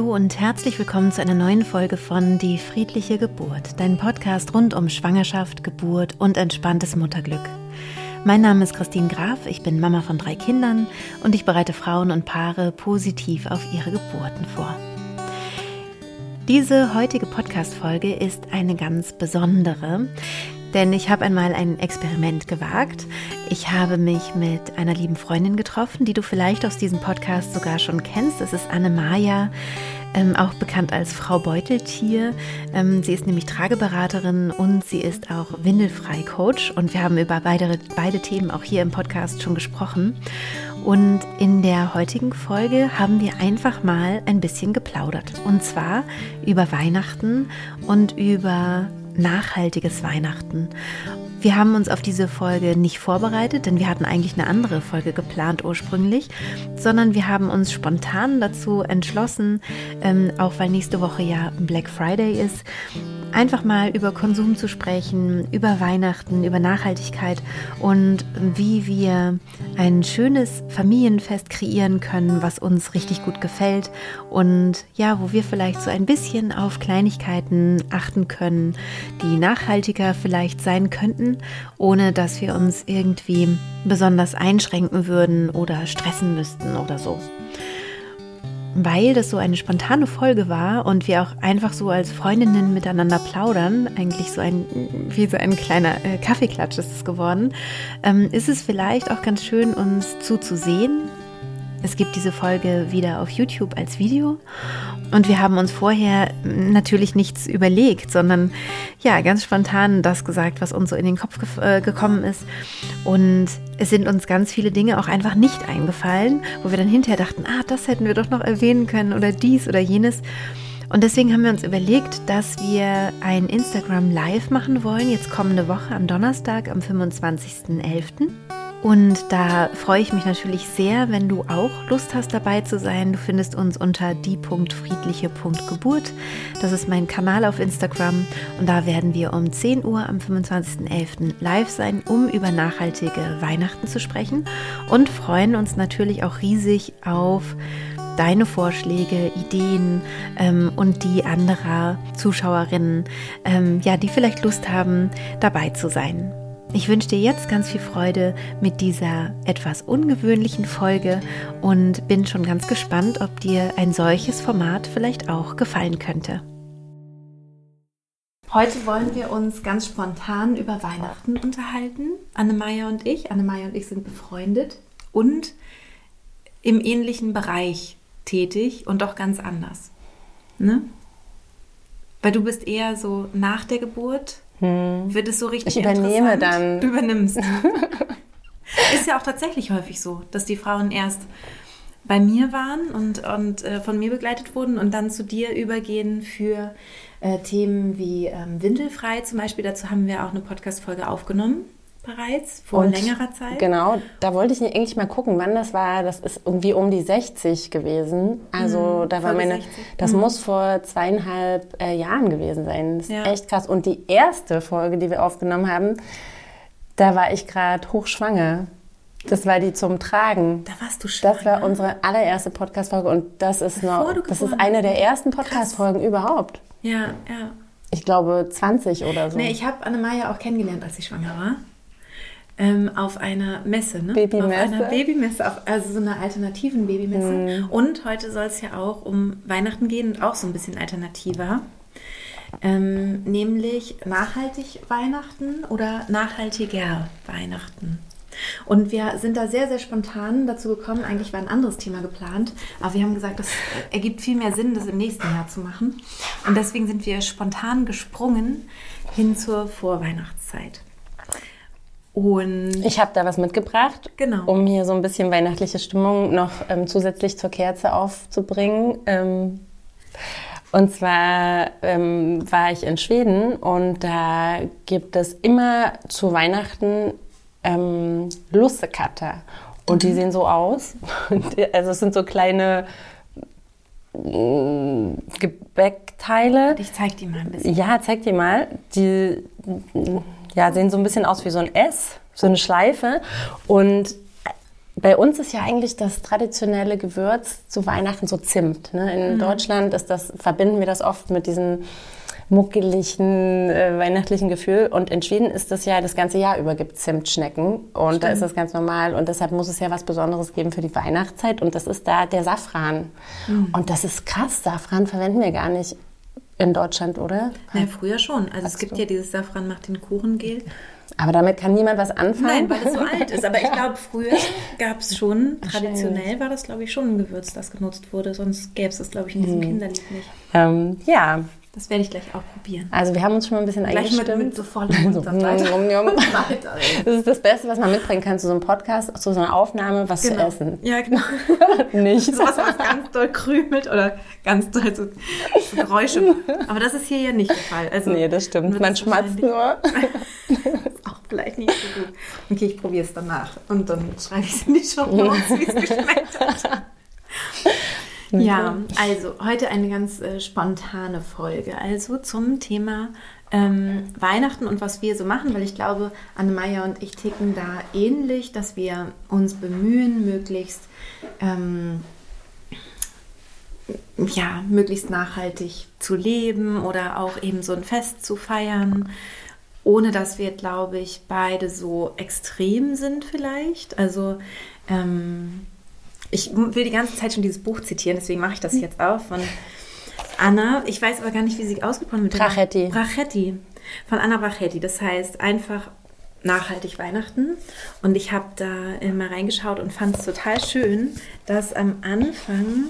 Hallo und herzlich willkommen zu einer neuen Folge von Die friedliche Geburt, dein Podcast rund um Schwangerschaft, Geburt und entspanntes Mutterglück. Mein Name ist Christine Graf, ich bin Mama von drei Kindern und ich bereite Frauen und Paare positiv auf ihre Geburten vor. Diese heutige Podcast-Folge ist eine ganz besondere, denn ich habe einmal ein Experiment gewagt. Ich habe mich mit einer lieben Freundin getroffen, die du vielleicht aus diesem Podcast sogar schon kennst. Das ist Anne Maja, ähm, auch bekannt als Frau Beuteltier. Ähm, sie ist nämlich Trageberaterin und sie ist auch Windelfrei-Coach. Und wir haben über beide, beide Themen auch hier im Podcast schon gesprochen. Und in der heutigen Folge haben wir einfach mal ein bisschen geplaudert. Und zwar über Weihnachten und über nachhaltiges Weihnachten. Wir haben uns auf diese Folge nicht vorbereitet, denn wir hatten eigentlich eine andere Folge geplant ursprünglich, sondern wir haben uns spontan dazu entschlossen, ähm, auch weil nächste Woche ja Black Friday ist, einfach mal über Konsum zu sprechen, über Weihnachten, über Nachhaltigkeit und wie wir ein schönes Familienfest kreieren können, was uns richtig gut gefällt und ja, wo wir vielleicht so ein bisschen auf Kleinigkeiten achten können, die nachhaltiger vielleicht sein könnten, ohne dass wir uns irgendwie besonders einschränken würden oder stressen müssten oder so weil das so eine spontane Folge war und wir auch einfach so als Freundinnen miteinander plaudern, eigentlich so ein, wie so ein kleiner äh, Kaffeeklatsch ist es geworden, ähm, ist es vielleicht auch ganz schön, uns zuzusehen. Es gibt diese Folge wieder auf YouTube als Video und wir haben uns vorher natürlich nichts überlegt, sondern ja, ganz spontan das gesagt, was uns so in den Kopf ge äh, gekommen ist. Und es sind uns ganz viele Dinge auch einfach nicht eingefallen, wo wir dann hinterher dachten, ah, das hätten wir doch noch erwähnen können oder dies oder jenes. Und deswegen haben wir uns überlegt, dass wir ein Instagram Live machen wollen, jetzt kommende Woche am Donnerstag, am 25.11. Und da freue ich mich natürlich sehr, wenn du auch Lust hast dabei zu sein. Du findest uns unter die.friedliche.geburt. Das ist mein Kanal auf Instagram und da werden wir um 10 Uhr am 25.11. live sein, um über nachhaltige Weihnachten zu sprechen und freuen uns natürlich auch riesig auf deine Vorschläge, Ideen ähm, und die anderer Zuschauerinnen, ähm, ja, die vielleicht Lust haben, dabei zu sein. Ich wünsche dir jetzt ganz viel Freude mit dieser etwas ungewöhnlichen Folge und bin schon ganz gespannt, ob dir ein solches Format vielleicht auch gefallen könnte. Heute wollen wir uns ganz spontan über Weihnachten unterhalten. Annemaya und ich. Annemaya und ich sind befreundet und im ähnlichen Bereich tätig und doch ganz anders. Ne? Weil du bist eher so nach der Geburt hm. wird es so richtig Ich übernehme dann. Du übernimmst. ist ja auch tatsächlich häufig so, dass die Frauen erst bei mir waren und, und äh, von mir begleitet wurden und dann zu dir übergehen für äh, Themen wie ähm, Windelfrei zum Beispiel. Dazu haben wir auch eine Podcast-Folge aufgenommen bereits vor und längerer Zeit. Genau, da wollte ich eigentlich mal gucken, wann das war. Das ist irgendwie um die 60 gewesen. Also mhm, da war meine, 60. das mhm. muss vor zweieinhalb äh, Jahren gewesen sein. Das ist ja. echt krass. Und die erste Folge, die wir aufgenommen haben, da war ich gerade hochschwanger. Das war die zum Tragen. Da warst du schwanger. Das war unsere allererste Podcast-Folge und das ist Bevor noch, das ist eine der ersten Podcast-Folgen überhaupt. Ja, ja. Ich glaube 20 oder so. Nee, ich habe Annemaya auch kennengelernt, als sie schwanger war ähm, auf einer Messe, ne? Babymesse. Auf einer Babymesse, auf, also so einer alternativen Babymesse. Mhm. Und heute soll es ja auch um Weihnachten gehen und auch so ein bisschen alternativer. Ähm, nämlich nachhaltig Weihnachten oder nachhaltiger Weihnachten. Und wir sind da sehr, sehr spontan dazu gekommen. Eigentlich war ein anderes Thema geplant, aber wir haben gesagt, das ergibt viel mehr Sinn, das im nächsten Jahr zu machen. Und deswegen sind wir spontan gesprungen hin zur Vorweihnachtszeit. Und ich habe da was mitgebracht, genau. um hier so ein bisschen weihnachtliche Stimmung noch ähm, zusätzlich zur Kerze aufzubringen. Ähm, und zwar ähm, war ich in Schweden und da gibt es immer zu Weihnachten ähm, Lussekatter. Und mhm. die sehen so aus. also es sind so kleine mm, Gebäckteile. Ich zeig die mal ein bisschen. Ja, zeig die mal. Die ja, sehen so ein bisschen aus wie so ein S, so eine Schleife. Und bei uns ist ja eigentlich das traditionelle Gewürz zu Weihnachten so Zimt. Ne? In mhm. Deutschland ist das, verbinden wir das oft mit diesem muckeligen, äh, weihnachtlichen Gefühl. Und in Schweden ist das ja das ganze Jahr über gibt Zimtschnecken. Und Stimmt. da ist das ganz normal. Und deshalb muss es ja was Besonderes geben für die Weihnachtszeit. Und das ist da der Safran. Mhm. Und das ist krass. Safran verwenden wir gar nicht in Deutschland, oder? Ja, früher schon. Also Hast es gibt du? ja dieses Safran macht den Kuchengel. Aber damit kann niemand was anfangen? Nein, weil es so alt ist. Aber ich glaube, früher gab es schon, traditionell war das, glaube ich, schon ein Gewürz, das genutzt wurde. Sonst gäbe es das, glaube ich, in diesem hm. Kinderlied nicht. Ähm, ja, das werde ich gleich auch probieren. Also wir haben uns schon mal ein bisschen gleich eingestimmt. Mit, mit so vollem Mund so. Das ist das Beste, was man mitbringen kann zu so einem Podcast, zu so einer Aufnahme, was genau. zu essen. Ja, genau. Nichts. So was, was ganz doll krümelt oder ganz doll so, so, Geräusche Aber das ist hier ja nicht der Fall. Also, nee, das stimmt. Man schmatzt nur. ist auch vielleicht nicht so gut. Okay, ich probiere es danach. Und dann schreibe ich es in die Show wie es geschmeckt hat. Ja, also heute eine ganz äh, spontane Folge. Also zum Thema ähm, Weihnachten und was wir so machen, weil ich glaube, Anne-Maja und ich ticken da ähnlich, dass wir uns bemühen, möglichst, ähm, ja, möglichst nachhaltig zu leben oder auch eben so ein Fest zu feiern, ohne dass wir, glaube ich, beide so extrem sind vielleicht. Also ähm, ich will die ganze Zeit schon dieses Buch zitieren, deswegen mache ich das jetzt auch von Anna. Ich weiß aber gar nicht, wie sie ausgesprochen wird. Brachetti. Brachetti. Von Anna Brachetti. Das heißt einfach nachhaltig Weihnachten. Und ich habe da mal reingeschaut und fand es total schön, dass am Anfang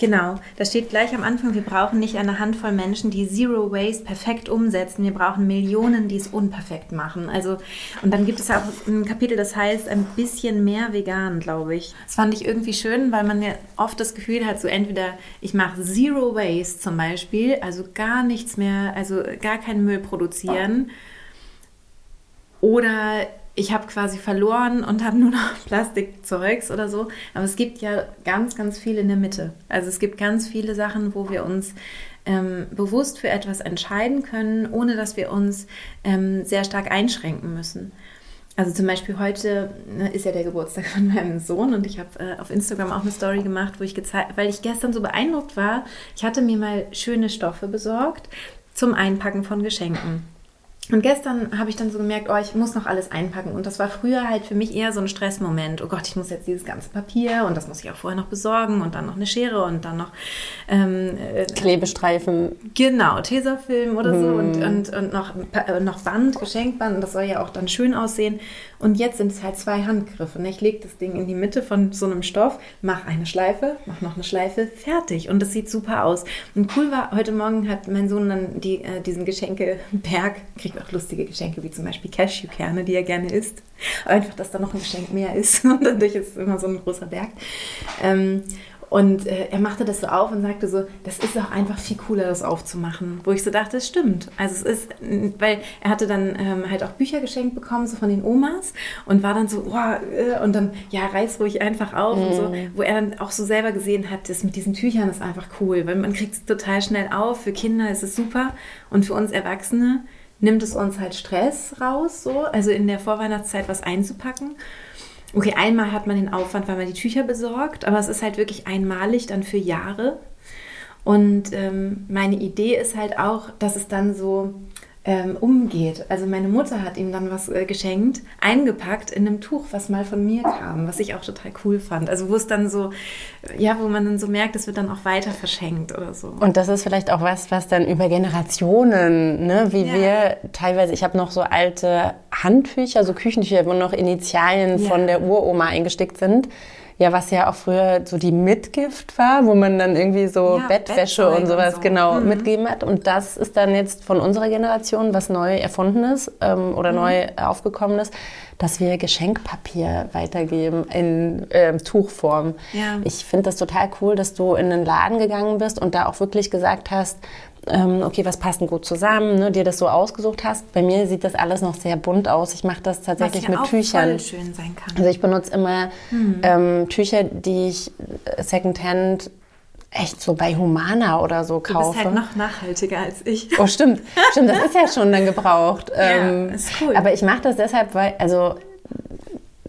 Genau, da steht gleich am Anfang, wir brauchen nicht eine Handvoll Menschen, die Zero Waste perfekt umsetzen. Wir brauchen Millionen, die es unperfekt machen. Also, und dann gibt es auch ein Kapitel, das heißt ein bisschen mehr vegan, glaube ich. Das fand ich irgendwie schön, weil man ja oft das Gefühl hat, so entweder ich mache Zero Waste zum Beispiel, also gar nichts mehr, also gar keinen Müll produzieren. Oder ich habe quasi verloren und habe nur noch Plastikzeugs oder so. Aber es gibt ja ganz, ganz viel in der Mitte. Also es gibt ganz viele Sachen, wo wir uns ähm, bewusst für etwas entscheiden können, ohne dass wir uns ähm, sehr stark einschränken müssen. Also zum Beispiel heute ne, ist ja der Geburtstag von meinem Sohn und ich habe äh, auf Instagram auch eine Story gemacht, wo ich gezeigt, weil ich gestern so beeindruckt war, ich hatte mir mal schöne Stoffe besorgt zum Einpacken von Geschenken. Und gestern habe ich dann so gemerkt, oh, ich muss noch alles einpacken. Und das war früher halt für mich eher so ein Stressmoment. Oh Gott, ich muss jetzt dieses ganze Papier und das muss ich auch vorher noch besorgen und dann noch eine Schere und dann noch ähm, äh, Klebestreifen. Genau, Tesafilm oder so und, hm. und, und noch, äh, noch Band, Geschenkband. Und das soll ja auch dann schön aussehen. Und jetzt sind es halt zwei Handgriffe. Ne? Ich lege das Ding in die Mitte von so einem Stoff, mache eine Schleife, mache noch eine Schleife, fertig. Und das sieht super aus. Und cool war, heute Morgen hat mein Sohn dann die, äh, diesen Geschenkeberg, kriegt auch lustige Geschenke, wie zum Beispiel Cashewkerne, die er gerne isst. Einfach, dass da noch ein Geschenk mehr ist. Und dadurch ist es immer so ein großer Berg. Ähm, und äh, er machte das so auf und sagte so, das ist auch einfach viel cooler, das aufzumachen. Wo ich so dachte, es stimmt. Also es ist, weil er hatte dann ähm, halt auch Bücher geschenkt bekommen, so von den Omas und war dann so, oh, äh, und dann, ja, reiß ruhig einfach auf mhm. und so, mhm. wo er dann auch so selber gesehen hat, das mit diesen Tüchern ist einfach cool, weil man kriegt es total schnell auf. Für Kinder ist es super und für uns Erwachsene nimmt es uns halt Stress raus, so, also in der Vorweihnachtszeit was einzupacken. Okay, einmal hat man den Aufwand, weil man die Tücher besorgt, aber es ist halt wirklich einmalig dann für Jahre. Und ähm, meine Idee ist halt auch, dass es dann so ähm, umgeht. Also meine Mutter hat ihm dann was äh, geschenkt, eingepackt in einem Tuch, was mal von mir kam, was ich auch total cool fand. Also wo es dann so, ja, wo man dann so merkt, es wird dann auch weiter verschenkt oder so. Und das ist vielleicht auch was, was dann über Generationen, ne, wie ja. wir teilweise, ich habe noch so alte Handtücher, so Küchentücher, wo noch Initialien ja. von der Uroma eingestickt sind ja, was ja auch früher so die Mitgift war, wo man dann irgendwie so ja, Bettwäsche und sowas und so. genau mhm. mitgeben hat. Und das ist dann jetzt von unserer Generation was neu erfundenes ähm, oder mhm. neu aufgekommenes, dass wir Geschenkpapier weitergeben in äh, Tuchform. Ja. Ich finde das total cool, dass du in einen Laden gegangen bist und da auch wirklich gesagt hast, ähm, okay, was passt denn gut zusammen, ne, dir das so ausgesucht hast. Bei mir sieht das alles noch sehr bunt aus. Ich mache das tatsächlich was ja mit auch Tüchern. Voll schön sein kann. Also ich benutze immer hm. ähm, Tücher, die ich äh, secondhand echt so bei Humana oder so kaufe. Du bist halt noch nachhaltiger als ich. Oh, stimmt. Stimmt, das ist ja schon dann gebraucht. ja, ähm, ist cool. Aber ich mache das deshalb, weil, also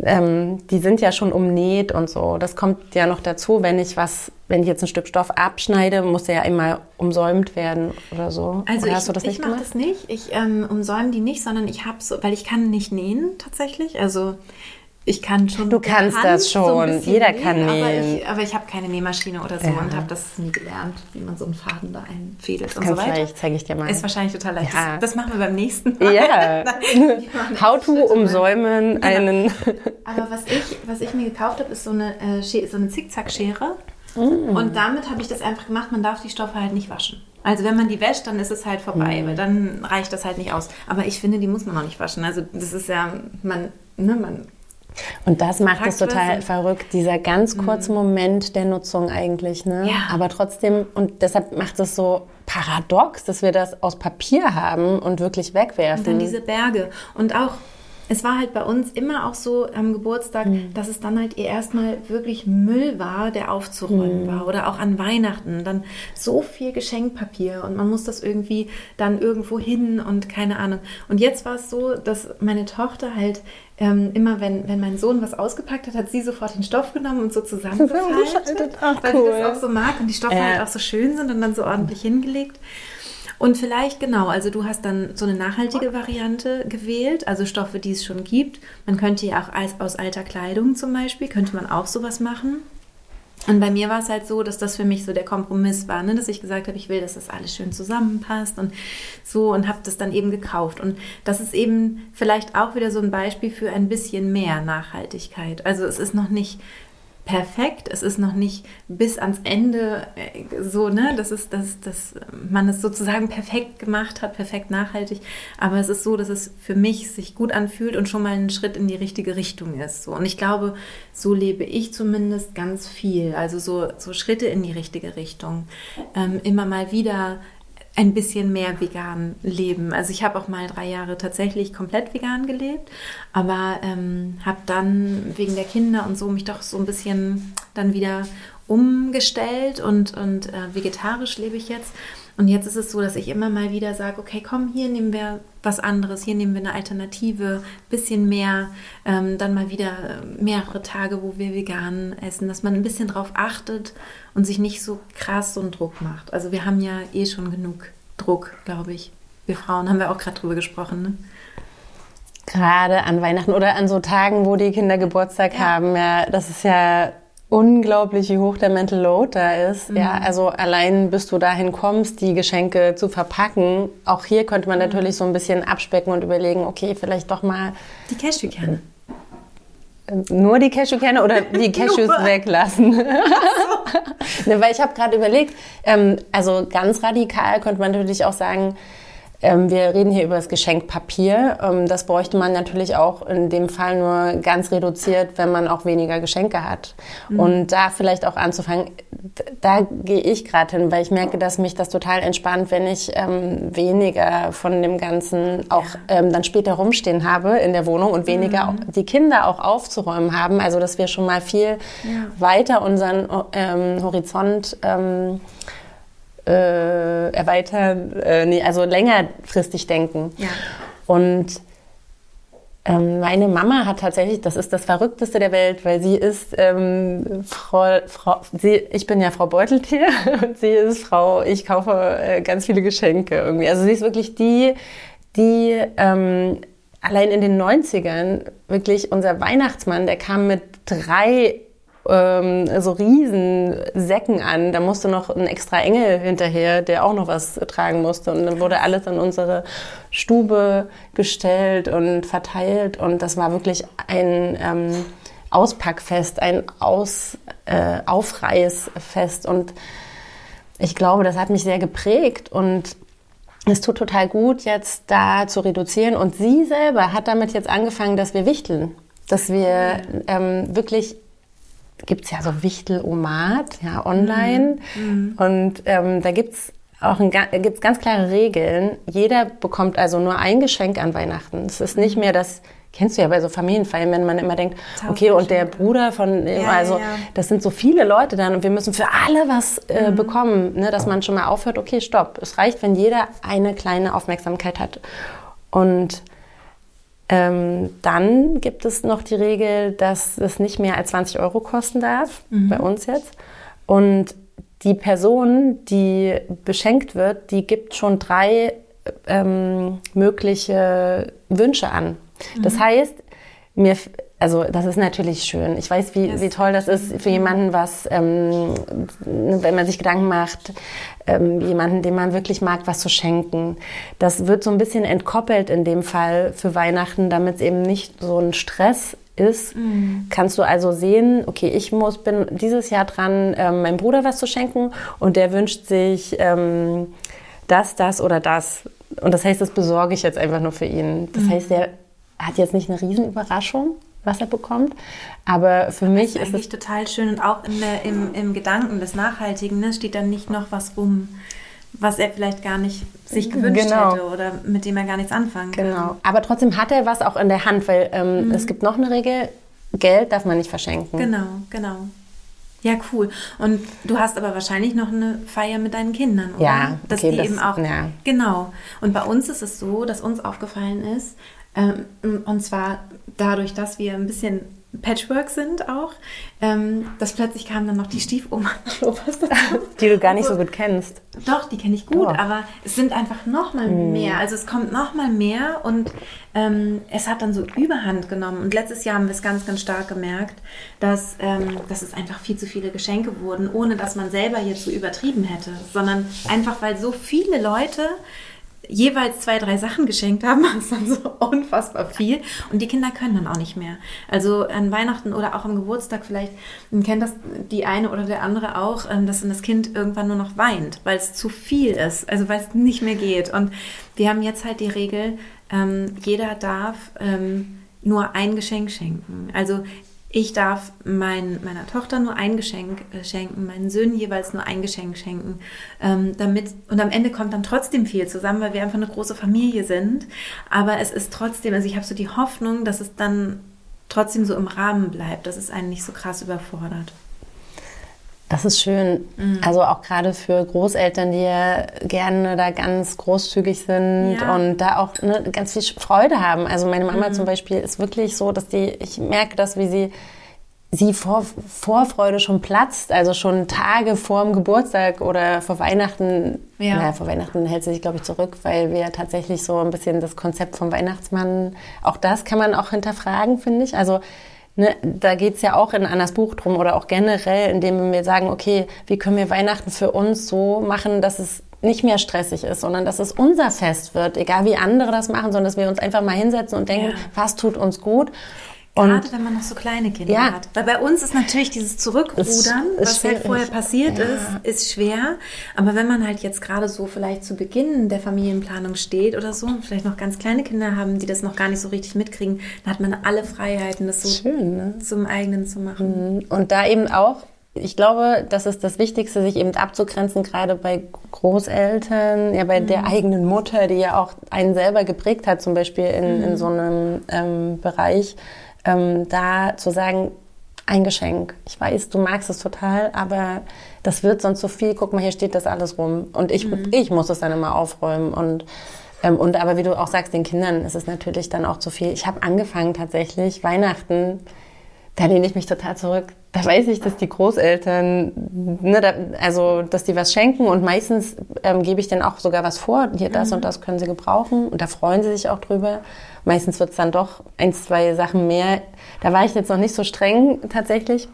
ähm, die sind ja schon umnäht und so. Das kommt ja noch dazu, wenn ich was, wenn ich jetzt ein Stück Stoff abschneide, muss der ja immer umsäumt werden oder so. Also oder ich, ich mache das nicht. Ich ähm, umsäume die nicht, sondern ich habe so, weil ich kann nicht nähen tatsächlich. Also ich kann schon. Du kannst Hand das schon. So Jeder nähen, kann nähen. Aber ich, ich habe keine Nähmaschine oder so ja. und habe das nie gelernt, wie man so einen Faden da einfädelt und so weiter. Zeige ich dir mal. Ist wahrscheinlich total leicht. Ja. Das, das, machen wir beim nächsten Mal. Ja. How to umsäumen genau. einen. aber was ich, was ich mir gekauft habe, ist so eine, äh, so eine Zickzackschere. Mm. Und damit habe ich das einfach gemacht. Man darf die Stoffe halt nicht waschen. Also wenn man die wäscht, dann ist es halt vorbei, mm. weil dann reicht das halt nicht aus. Aber ich finde, die muss man auch nicht waschen. Also das ist ja, man, ne, man und das macht es total verrückt, dieser ganz mhm. kurze Moment der Nutzung eigentlich. Ne? Ja. Aber trotzdem, und deshalb macht es so paradox, dass wir das aus Papier haben und wirklich wegwerfen. Und dann diese Berge. Und auch es war halt bei uns immer auch so am Geburtstag, mhm. dass es dann halt erstmal wirklich Müll war, der aufzuräumen mhm. war. Oder auch an Weihnachten. Dann so viel Geschenkpapier und man muss das irgendwie dann irgendwo hin und keine Ahnung. Und jetzt war es so, dass meine Tochter halt ähm, immer, wenn, wenn mein Sohn was ausgepackt hat, hat sie sofort den Stoff genommen und so zusammengefaltet, Ach, weil cool. sie das auch so mag und die Stoffe äh. halt auch so schön sind und dann so ordentlich hingelegt. Und vielleicht genau, also du hast dann so eine nachhaltige Variante gewählt, also Stoffe, die es schon gibt. Man könnte ja auch als, aus alter Kleidung zum Beispiel, könnte man auch sowas machen. Und bei mir war es halt so, dass das für mich so der Kompromiss war, ne? dass ich gesagt habe, ich will, dass das alles schön zusammenpasst und so und habe das dann eben gekauft. Und das ist eben vielleicht auch wieder so ein Beispiel für ein bisschen mehr Nachhaltigkeit. Also es ist noch nicht perfekt. Es ist noch nicht bis ans Ende äh, so, ne, dass, es, dass, dass man es sozusagen perfekt gemacht hat, perfekt nachhaltig. Aber es ist so, dass es für mich sich gut anfühlt und schon mal ein Schritt in die richtige Richtung ist. So. Und ich glaube, so lebe ich zumindest ganz viel. Also so, so Schritte in die richtige Richtung. Ähm, immer mal wieder ein bisschen mehr vegan leben. Also ich habe auch mal drei Jahre tatsächlich komplett vegan gelebt, aber ähm, habe dann wegen der Kinder und so mich doch so ein bisschen dann wieder umgestellt und, und äh, vegetarisch lebe ich jetzt. Und jetzt ist es so, dass ich immer mal wieder sage, okay, komm, hier nehmen wir was anderes, hier nehmen wir eine Alternative, bisschen mehr, ähm, dann mal wieder mehrere Tage, wo wir vegan essen, dass man ein bisschen drauf achtet und sich nicht so krass so einen Druck macht. Also wir haben ja eh schon genug Druck, glaube ich. Wir Frauen haben wir auch gerade drüber gesprochen. Ne? Gerade an Weihnachten oder an so Tagen, wo die Kinder Geburtstag ja. haben, ja, das ist ja unglaublich, wie hoch der Mental Load da ist. Mhm. Ja, also allein bis du dahin kommst, die Geschenke zu verpacken. Auch hier könnte man mhm. natürlich so ein bisschen abspecken und überlegen, okay, vielleicht doch mal die Cashewkerne. Nur die Cashewkerne oder die Cashews weglassen? ne, weil ich habe gerade überlegt, ähm, also ganz radikal könnte man natürlich auch sagen, ähm, wir reden hier über das Geschenkpapier. Ähm, das bräuchte man natürlich auch in dem Fall nur ganz reduziert, wenn man auch weniger Geschenke hat. Mhm. Und da vielleicht auch anzufangen, da gehe ich gerade hin, weil ich merke, dass mich das total entspannt, wenn ich ähm, weniger von dem Ganzen auch ähm, dann später rumstehen habe in der Wohnung und weniger mhm. die Kinder auch aufzuräumen haben. Also dass wir schon mal viel ja. weiter unseren ähm, Horizont ähm, äh, erweitern, äh, nee, also längerfristig denken. Ja. Und ähm, meine Mama hat tatsächlich, das ist das Verrückteste der Welt, weil sie ist ähm, Frau, Frau sie, ich bin ja Frau Beuteltier und sie ist Frau, ich kaufe äh, ganz viele Geschenke irgendwie. Also sie ist wirklich die, die ähm, allein in den 90ern wirklich unser Weihnachtsmann, der kam mit drei ähm, so riesen Säcken an. Da musste noch ein extra Engel hinterher, der auch noch was tragen musste. Und dann wurde alles in unsere Stube gestellt und verteilt. Und das war wirklich ein ähm, Auspackfest, ein Aus, äh, Aufreißfest. Und ich glaube, das hat mich sehr geprägt und es tut total gut, jetzt da zu reduzieren. Und sie selber hat damit jetzt angefangen, dass wir wichteln. Dass wir ähm, wirklich gibt es ja so Wichtel-Omat, ja, online. Mhm. Und ähm, da gibt es auch ein, gibt's ganz klare Regeln. Jeder bekommt also nur ein Geschenk an Weihnachten. Es ist nicht mehr das, kennst du ja bei so Familienfeiern, wenn man immer denkt, okay, und der Bruder von, ja, also ja, ja. das sind so viele Leute dann und wir müssen für alle was äh, mhm. bekommen, ne, dass man schon mal aufhört, okay, stopp. Es reicht, wenn jeder eine kleine Aufmerksamkeit hat. Und Ähm, dann gibt es noch die Regel, dass es nicht mehr als 20 Euro kosten darf, mhm. bei uns jetzt. Und die Person, die beschenkt wird, die gibt schon drei ähm, mögliche Wünsche an. Mhm. Das heißt, mir, also das ist natürlich schön. Ich weiß, wie, wie toll das ist für jemanden, was, ähm, wenn man sich Gedanken macht, ähm, jemanden, den man wirklich mag, was zu schenken. Das wird so ein bisschen entkoppelt in dem Fall für Weihnachten, damit es eben nicht so ein Stress ist, mhm. kannst du also sehen, okay, ich muss, bin dieses Jahr dran, ähm, meinem Bruder was zu schenken und der wünscht sich ähm, das, das oder das. Und das heißt, das besorge ich jetzt einfach nur für ihn. Das mhm. heißt, der hat jetzt nicht eine Riesenüberraschung, was er bekommt. Aber für Aber mich ist, eigentlich total schön und auch der, im, im Gedanken des Nachhaltigen ne, steht dann nicht noch was rum, was er vielleicht gar nicht sich gewünscht genau. hätte oder mit dem er gar nichts anfangen kann. Genau. Aber trotzdem hat er was auch in der Hand, weil ähm, mhm. es gibt noch eine Regel: Geld darf man nicht verschenken. Genau, genau. Ja, cool. Und du hast aber wahrscheinlich noch eine Feier mit deinen Kindern, oder? Ja, dass okay, die das, eben auch. Ja. Genau. Und bei uns ist es so, dass uns aufgefallen ist, und zwar dadurch, dass wir ein bisschen Patchwork sind auch, ähm, dass plötzlich kam dann noch die Stiefoma Die du gar nicht so gut kennst. Doch, die kenne ich gut, oh. aber es sind einfach noch mal mm. mehr. Also es kommt noch mal mehr und ähm, es hat dann so Überhand genommen. Und letztes Jahr haben wir es ganz, ganz stark gemerkt, dass, ähm, dass es einfach viel zu viele Geschenke wurden, ohne dass man selber jetzt so übertrieben hätte, sondern einfach, weil so viele Leute jeweils zwei, drei Sachen geschenkt haben, das ist dann so unfassbar viel. Und die Kinder können dann auch nicht mehr. Also an Weihnachten oder auch am Geburtstag vielleicht kennt das die eine oder der andere auch, ähm, dass dann das Kind irgendwann nur noch weint, weil es zu viel ist, also weil es nicht mehr geht. Und wir haben jetzt halt die Regel, ähm, jeder darf ähm, nur ein Geschenk schenken. Also ich darf mein, meiner Tochter nur ein Geschenk äh, schenken, meinen Söhnen jeweils nur ein Geschenk schenken. Ähm, damit, und am Ende kommt dann trotzdem viel zusammen, weil wir einfach eine große Familie sind. Aber es ist trotzdem, also ich habe so die Hoffnung, dass es dann trotzdem so im Rahmen bleibt, dass es einen nicht so krass überfordert. Das ist schön. Mhm. Also auch gerade für Großeltern, die ja gerne da ganz großzügig sind ja. und da auch ne, ganz viel Freude haben. Also meine Mama mhm. zum Beispiel ist wirklich so, dass die, ich merke das, wie sie sie vor Vorfreude schon platzt, also schon Tage vor dem Geburtstag oder vor Weihnachten. Ja. Naja, vor Weihnachten hält sie sich, glaube ich, zurück, weil wir tatsächlich so ein bisschen das Konzept vom Weihnachtsmann, auch das kann man auch hinterfragen, finde ich. Also Ne, da geht es ja auch in Annas Buch drum oder auch generell, indem wir sagen, okay, wie können wir Weihnachten für uns so machen, dass es nicht mehr stressig ist, sondern dass es unser Fest wird, egal wie andere das machen, sondern dass wir uns einfach mal hinsetzen und denken, ja. was tut uns gut Gerade wenn man noch so kleine Kinder ja. hat. Weil bei uns ist natürlich dieses Zurückrudern, was halt vorher passiert ja. ist, ist schwer. Aber wenn man halt jetzt gerade so vielleicht zu Beginn der Familienplanung steht oder so, vielleicht noch ganz kleine Kinder haben, die das noch gar nicht so richtig mitkriegen, dann hat man alle Freiheiten, das so Schön, ne? zum eigenen zu machen. Mhm. Und da eben auch ich glaube, das ist das Wichtigste, sich eben abzugrenzen, gerade bei Großeltern, ja bei mhm. der eigenen Mutter, die ja auch einen selber geprägt hat, zum Beispiel in, mhm. in so einem ähm, Bereich ähm, da zu sagen, ein Geschenk. Ich weiß, du magst es total, aber das wird sonst so viel. Guck mal, hier steht das alles rum. Und ich, mhm. ich muss es dann immer aufräumen. Und, ähm, und aber wie du auch sagst, den Kindern ist es natürlich dann auch zu viel. Ich habe angefangen tatsächlich, Weihnachten, da lehne ich mich total zurück da weiß ich, dass die Großeltern, ne, da, also dass die was schenken und meistens ähm, gebe ich denen auch sogar was vor, hier das mhm. und das können sie gebrauchen und da freuen sie sich auch drüber. Meistens wird es dann doch ein, zwei Sachen mehr. Da war ich jetzt noch nicht so streng tatsächlich,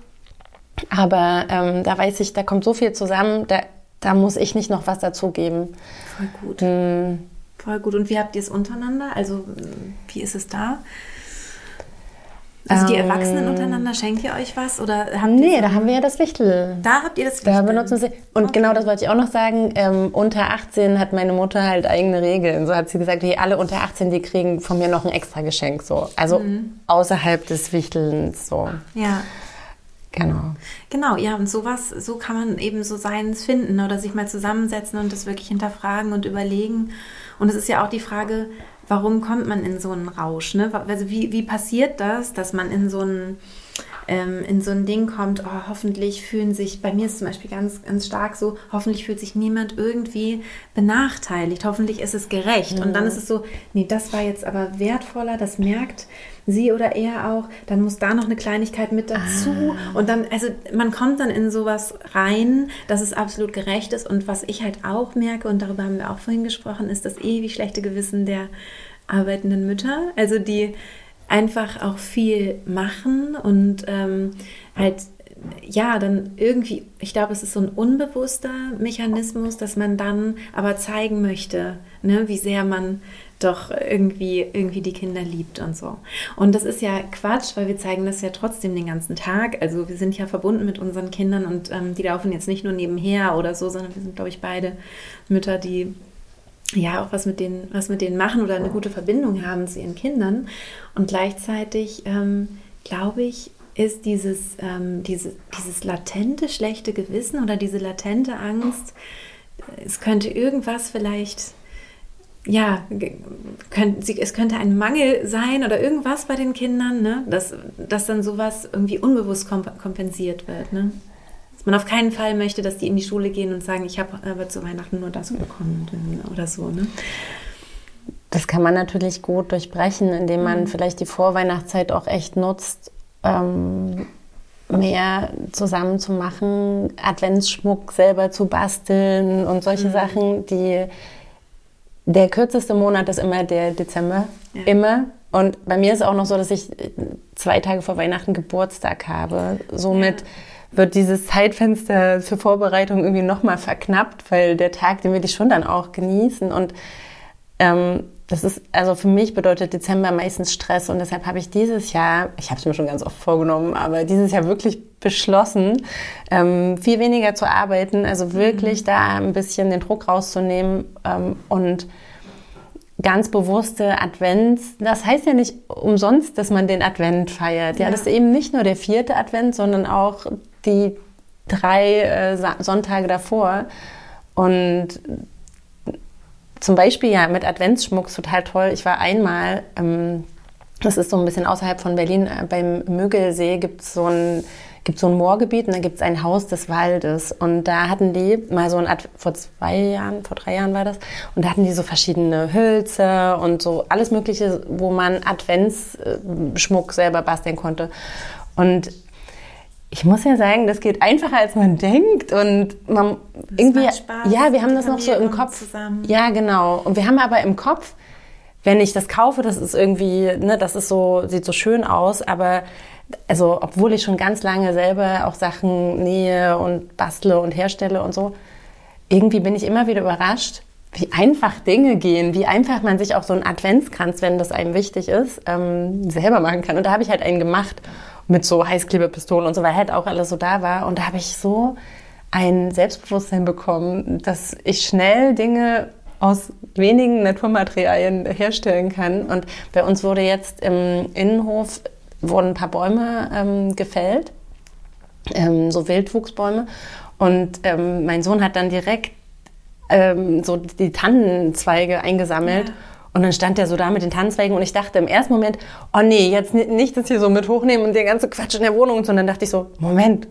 aber ähm, da weiß ich, da kommt so viel zusammen, da, da muss ich nicht noch was dazugeben. Voll gut. Mhm. Voll gut. Und wie habt ihr es untereinander? Also wie ist es da? Also die Erwachsenen ähm, untereinander, schenkt ihr euch was? Oder habt nee, da haben wir ja das Wichtel. Da habt ihr das Wichtel? Da benutzen sie. Und okay. genau das wollte ich auch noch sagen. Ähm, unter 18 hat meine Mutter halt eigene Regeln. So hat sie gesagt, hey, alle unter 18, die kriegen von mir noch ein extra Geschenk. So. Also mhm. außerhalb des Wichtelns. So. Ja. Genau. Genau, ja, und sowas, so kann man eben so seins finden oder sich mal zusammensetzen und das wirklich hinterfragen und überlegen. Und es ist ja auch die Frage, warum kommt man in so einen Rausch? Ne? Also wie, wie passiert das, dass man in so einen ähm, in so ein Ding kommt, oh, hoffentlich fühlen sich, bei mir ist zum Beispiel ganz, ganz stark so, hoffentlich fühlt sich niemand irgendwie benachteiligt, hoffentlich ist es gerecht. Mhm. Und dann ist es so, nee, das war jetzt aber wertvoller, das merkt sie oder er auch, dann muss da noch eine Kleinigkeit mit dazu. Ah. Und dann, also man kommt dann in sowas rein, dass es absolut gerecht ist. Und was ich halt auch merke, und darüber haben wir auch vorhin gesprochen, ist das ewig schlechte Gewissen der arbeitenden Mütter. Also die einfach auch viel machen und ähm, halt ja, dann irgendwie, ich glaube, es ist so ein unbewusster Mechanismus, dass man dann aber zeigen möchte, ne, wie sehr man doch irgendwie, irgendwie die Kinder liebt und so. Und das ist ja Quatsch, weil wir zeigen das ja trotzdem den ganzen Tag. Also wir sind ja verbunden mit unseren Kindern und ähm, die laufen jetzt nicht nur nebenher oder so, sondern wir sind, glaube ich, beide Mütter, die ja auch was mit denen, was mit denen machen oder eine gute Verbindung haben zu ihren Kindern. Und gleichzeitig ähm, glaube ich, ist dieses, ähm, diese, dieses latente schlechte Gewissen oder diese latente Angst, es könnte irgendwas vielleicht, ja, könnt, es könnte ein Mangel sein oder irgendwas bei den Kindern, ne? dass, dass dann sowas irgendwie unbewusst kompensiert wird. Ne? Man auf keinen Fall möchte, dass die in die Schule gehen und sagen, ich habe aber zu Weihnachten nur das bekommen oder so. Ne? Das kann man natürlich gut durchbrechen, indem man mhm. vielleicht die Vorweihnachtszeit auch echt nutzt, ähm, mehr zusammen zu machen, Adventsschmuck selber zu basteln und solche mhm. Sachen, die der kürzeste Monat ist immer der Dezember. Ja. Immer. Und bei mir ist es auch noch so, dass ich zwei Tage vor Weihnachten Geburtstag habe. Somit ja wird dieses Zeitfenster für Vorbereitung irgendwie nochmal verknappt, weil der Tag, den will ich schon dann auch genießen. Und ähm, das ist, also für mich bedeutet Dezember meistens Stress und deshalb habe ich dieses Jahr, ich habe es mir schon ganz oft vorgenommen, aber dieses Jahr wirklich beschlossen, ähm, viel weniger zu arbeiten, also wirklich mhm. da ein bisschen den Druck rauszunehmen ähm, und ganz bewusste Advents. Das heißt ja nicht umsonst, dass man den Advent feiert. Ja, ja, das ist eben nicht nur der vierte Advent, sondern auch die drei äh, Sonntage davor. Und zum Beispiel ja mit Adventsschmuck total toll. Ich war einmal, ähm, das ist so ein bisschen außerhalb von Berlin, äh, beim Mögelsee gibt es so ein gibt so ein Moorgebiet und da gibt es ein Haus des Waldes. Und da hatten die mal so ein, Ad vor zwei Jahren, vor drei Jahren war das, und da hatten die so verschiedene Hölzer und so alles Mögliche, wo man Adventsschmuck selber basteln konnte. Und ich muss ja sagen, das geht einfacher als man denkt und man das irgendwie Spaß, ja, wir haben das noch so im Kopf. Zusammen. Ja, genau. Und wir haben aber im Kopf, wenn ich das kaufe, das ist irgendwie, ne, das ist so sieht so schön aus, aber also obwohl ich schon ganz lange selber auch Sachen nähe und bastle und herstelle und so, irgendwie bin ich immer wieder überrascht, wie einfach Dinge gehen, wie einfach man sich auch so einen Adventskranz, wenn das einem wichtig ist, ähm, selber machen kann. Und da habe ich halt einen gemacht mit so Heißkleberpistolen und so, weil halt auch alles so da war. Und da habe ich so ein Selbstbewusstsein bekommen, dass ich schnell Dinge aus wenigen Naturmaterialien herstellen kann. Und bei uns wurde jetzt im Innenhof wurden ein paar Bäume ähm, gefällt, ähm, so Wildwuchsbäume. Und ähm, mein Sohn hat dann direkt ähm, so die Tannenzweige eingesammelt. Ja. Und dann stand er so da mit den Tannenzweigen und ich dachte im ersten Moment, oh nee, jetzt nicht das hier so mit hochnehmen und der ganze Quatsch in der Wohnung, sondern dachte ich so, Moment,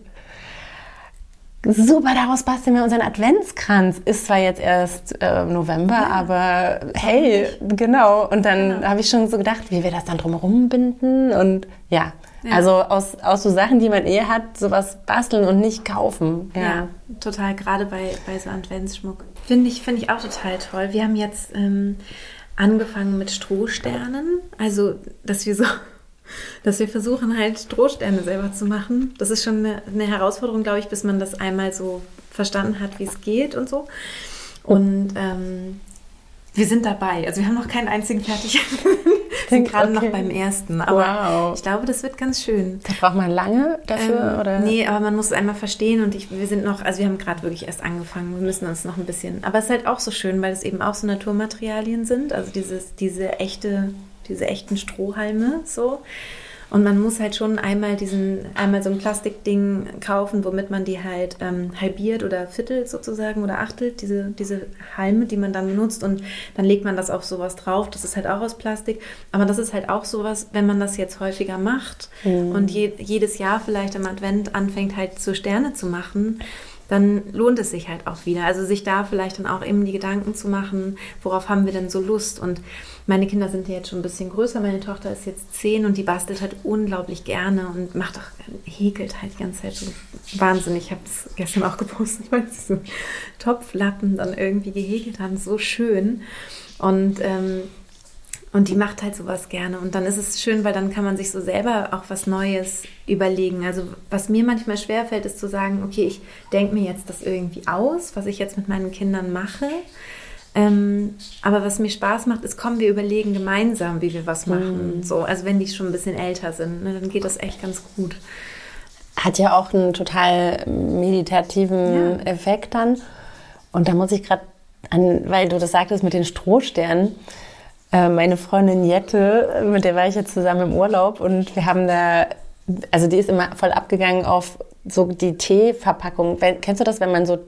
super, daraus basteln wir unseren Adventskranz. Ist zwar jetzt erst äh, November, ja. aber hey, genau. Und dann genau. habe ich schon so gedacht, wie wir das dann drumherum binden und ja. ja. Also aus, aus so Sachen, die man eh hat, sowas basteln und nicht kaufen. Ja, ja total. Gerade bei, bei so Adventsschmuck. Finde ich, find ich auch total toll. Wir haben jetzt ähm, angefangen mit Strohsternen. Also, dass wir so dass wir versuchen halt Strohsterne selber zu machen. Das ist schon eine, eine Herausforderung, glaube ich, bis man das einmal so verstanden hat, wie es geht und so. Und ähm, wir sind dabei. Also wir haben noch keinen einzigen fertig. wir sind gerade okay. noch beim ersten. Aber wow. ich glaube, das wird ganz schön. Da braucht man lange dafür? Ähm, oder? Nee, aber man muss es einmal verstehen. Und ich, wir sind noch, also wir haben gerade wirklich erst angefangen. Wir müssen uns noch ein bisschen. Aber es ist halt auch so schön, weil es eben auch so Naturmaterialien sind. Also dieses, diese echte, diese echten Strohhalme so. Und man muss halt schon einmal diesen, einmal so ein Plastikding kaufen, womit man die halt ähm, halbiert oder viertelt sozusagen oder achtelt, diese, diese Halme, die man dann benutzt. Und dann legt man das auf sowas drauf. Das ist halt auch aus Plastik. Aber das ist halt auch sowas, wenn man das jetzt häufiger macht mhm. und je, jedes Jahr vielleicht im Advent anfängt halt so Sterne zu machen, dann lohnt es sich halt auch wieder. Also sich da vielleicht dann auch eben die Gedanken zu machen, worauf haben wir denn so Lust? Und meine Kinder sind ja jetzt schon ein bisschen größer. Meine Tochter ist jetzt zehn und die bastelt halt unglaublich gerne und macht auch, häkelt halt die ganze Zeit so wahnsinnig. Ich habe es gestern auch gepostet, weil sie so Topflappen dann irgendwie gehäkelt haben. So schön. Und ähm, und die macht halt sowas gerne. Und dann ist es schön, weil dann kann man sich so selber auch was Neues überlegen. Also was mir manchmal schwerfällt, ist zu sagen, okay, ich denke mir jetzt das irgendwie aus, was ich jetzt mit meinen Kindern mache. Ähm, aber was mir Spaß macht, ist, kommen wir überlegen gemeinsam, wie wir was machen. Mhm. So, also wenn die schon ein bisschen älter sind, ne, dann geht das echt ganz gut. Hat ja auch einen total meditativen ja. Effekt dann. Und da muss ich gerade an, weil du das sagtest mit den Strohsternen, äh, meine Freundin Jette, mit der war ich jetzt zusammen im Urlaub und wir haben da, also die ist immer voll abgegangen auf so die Teeverpackung. Kennst du das, wenn man so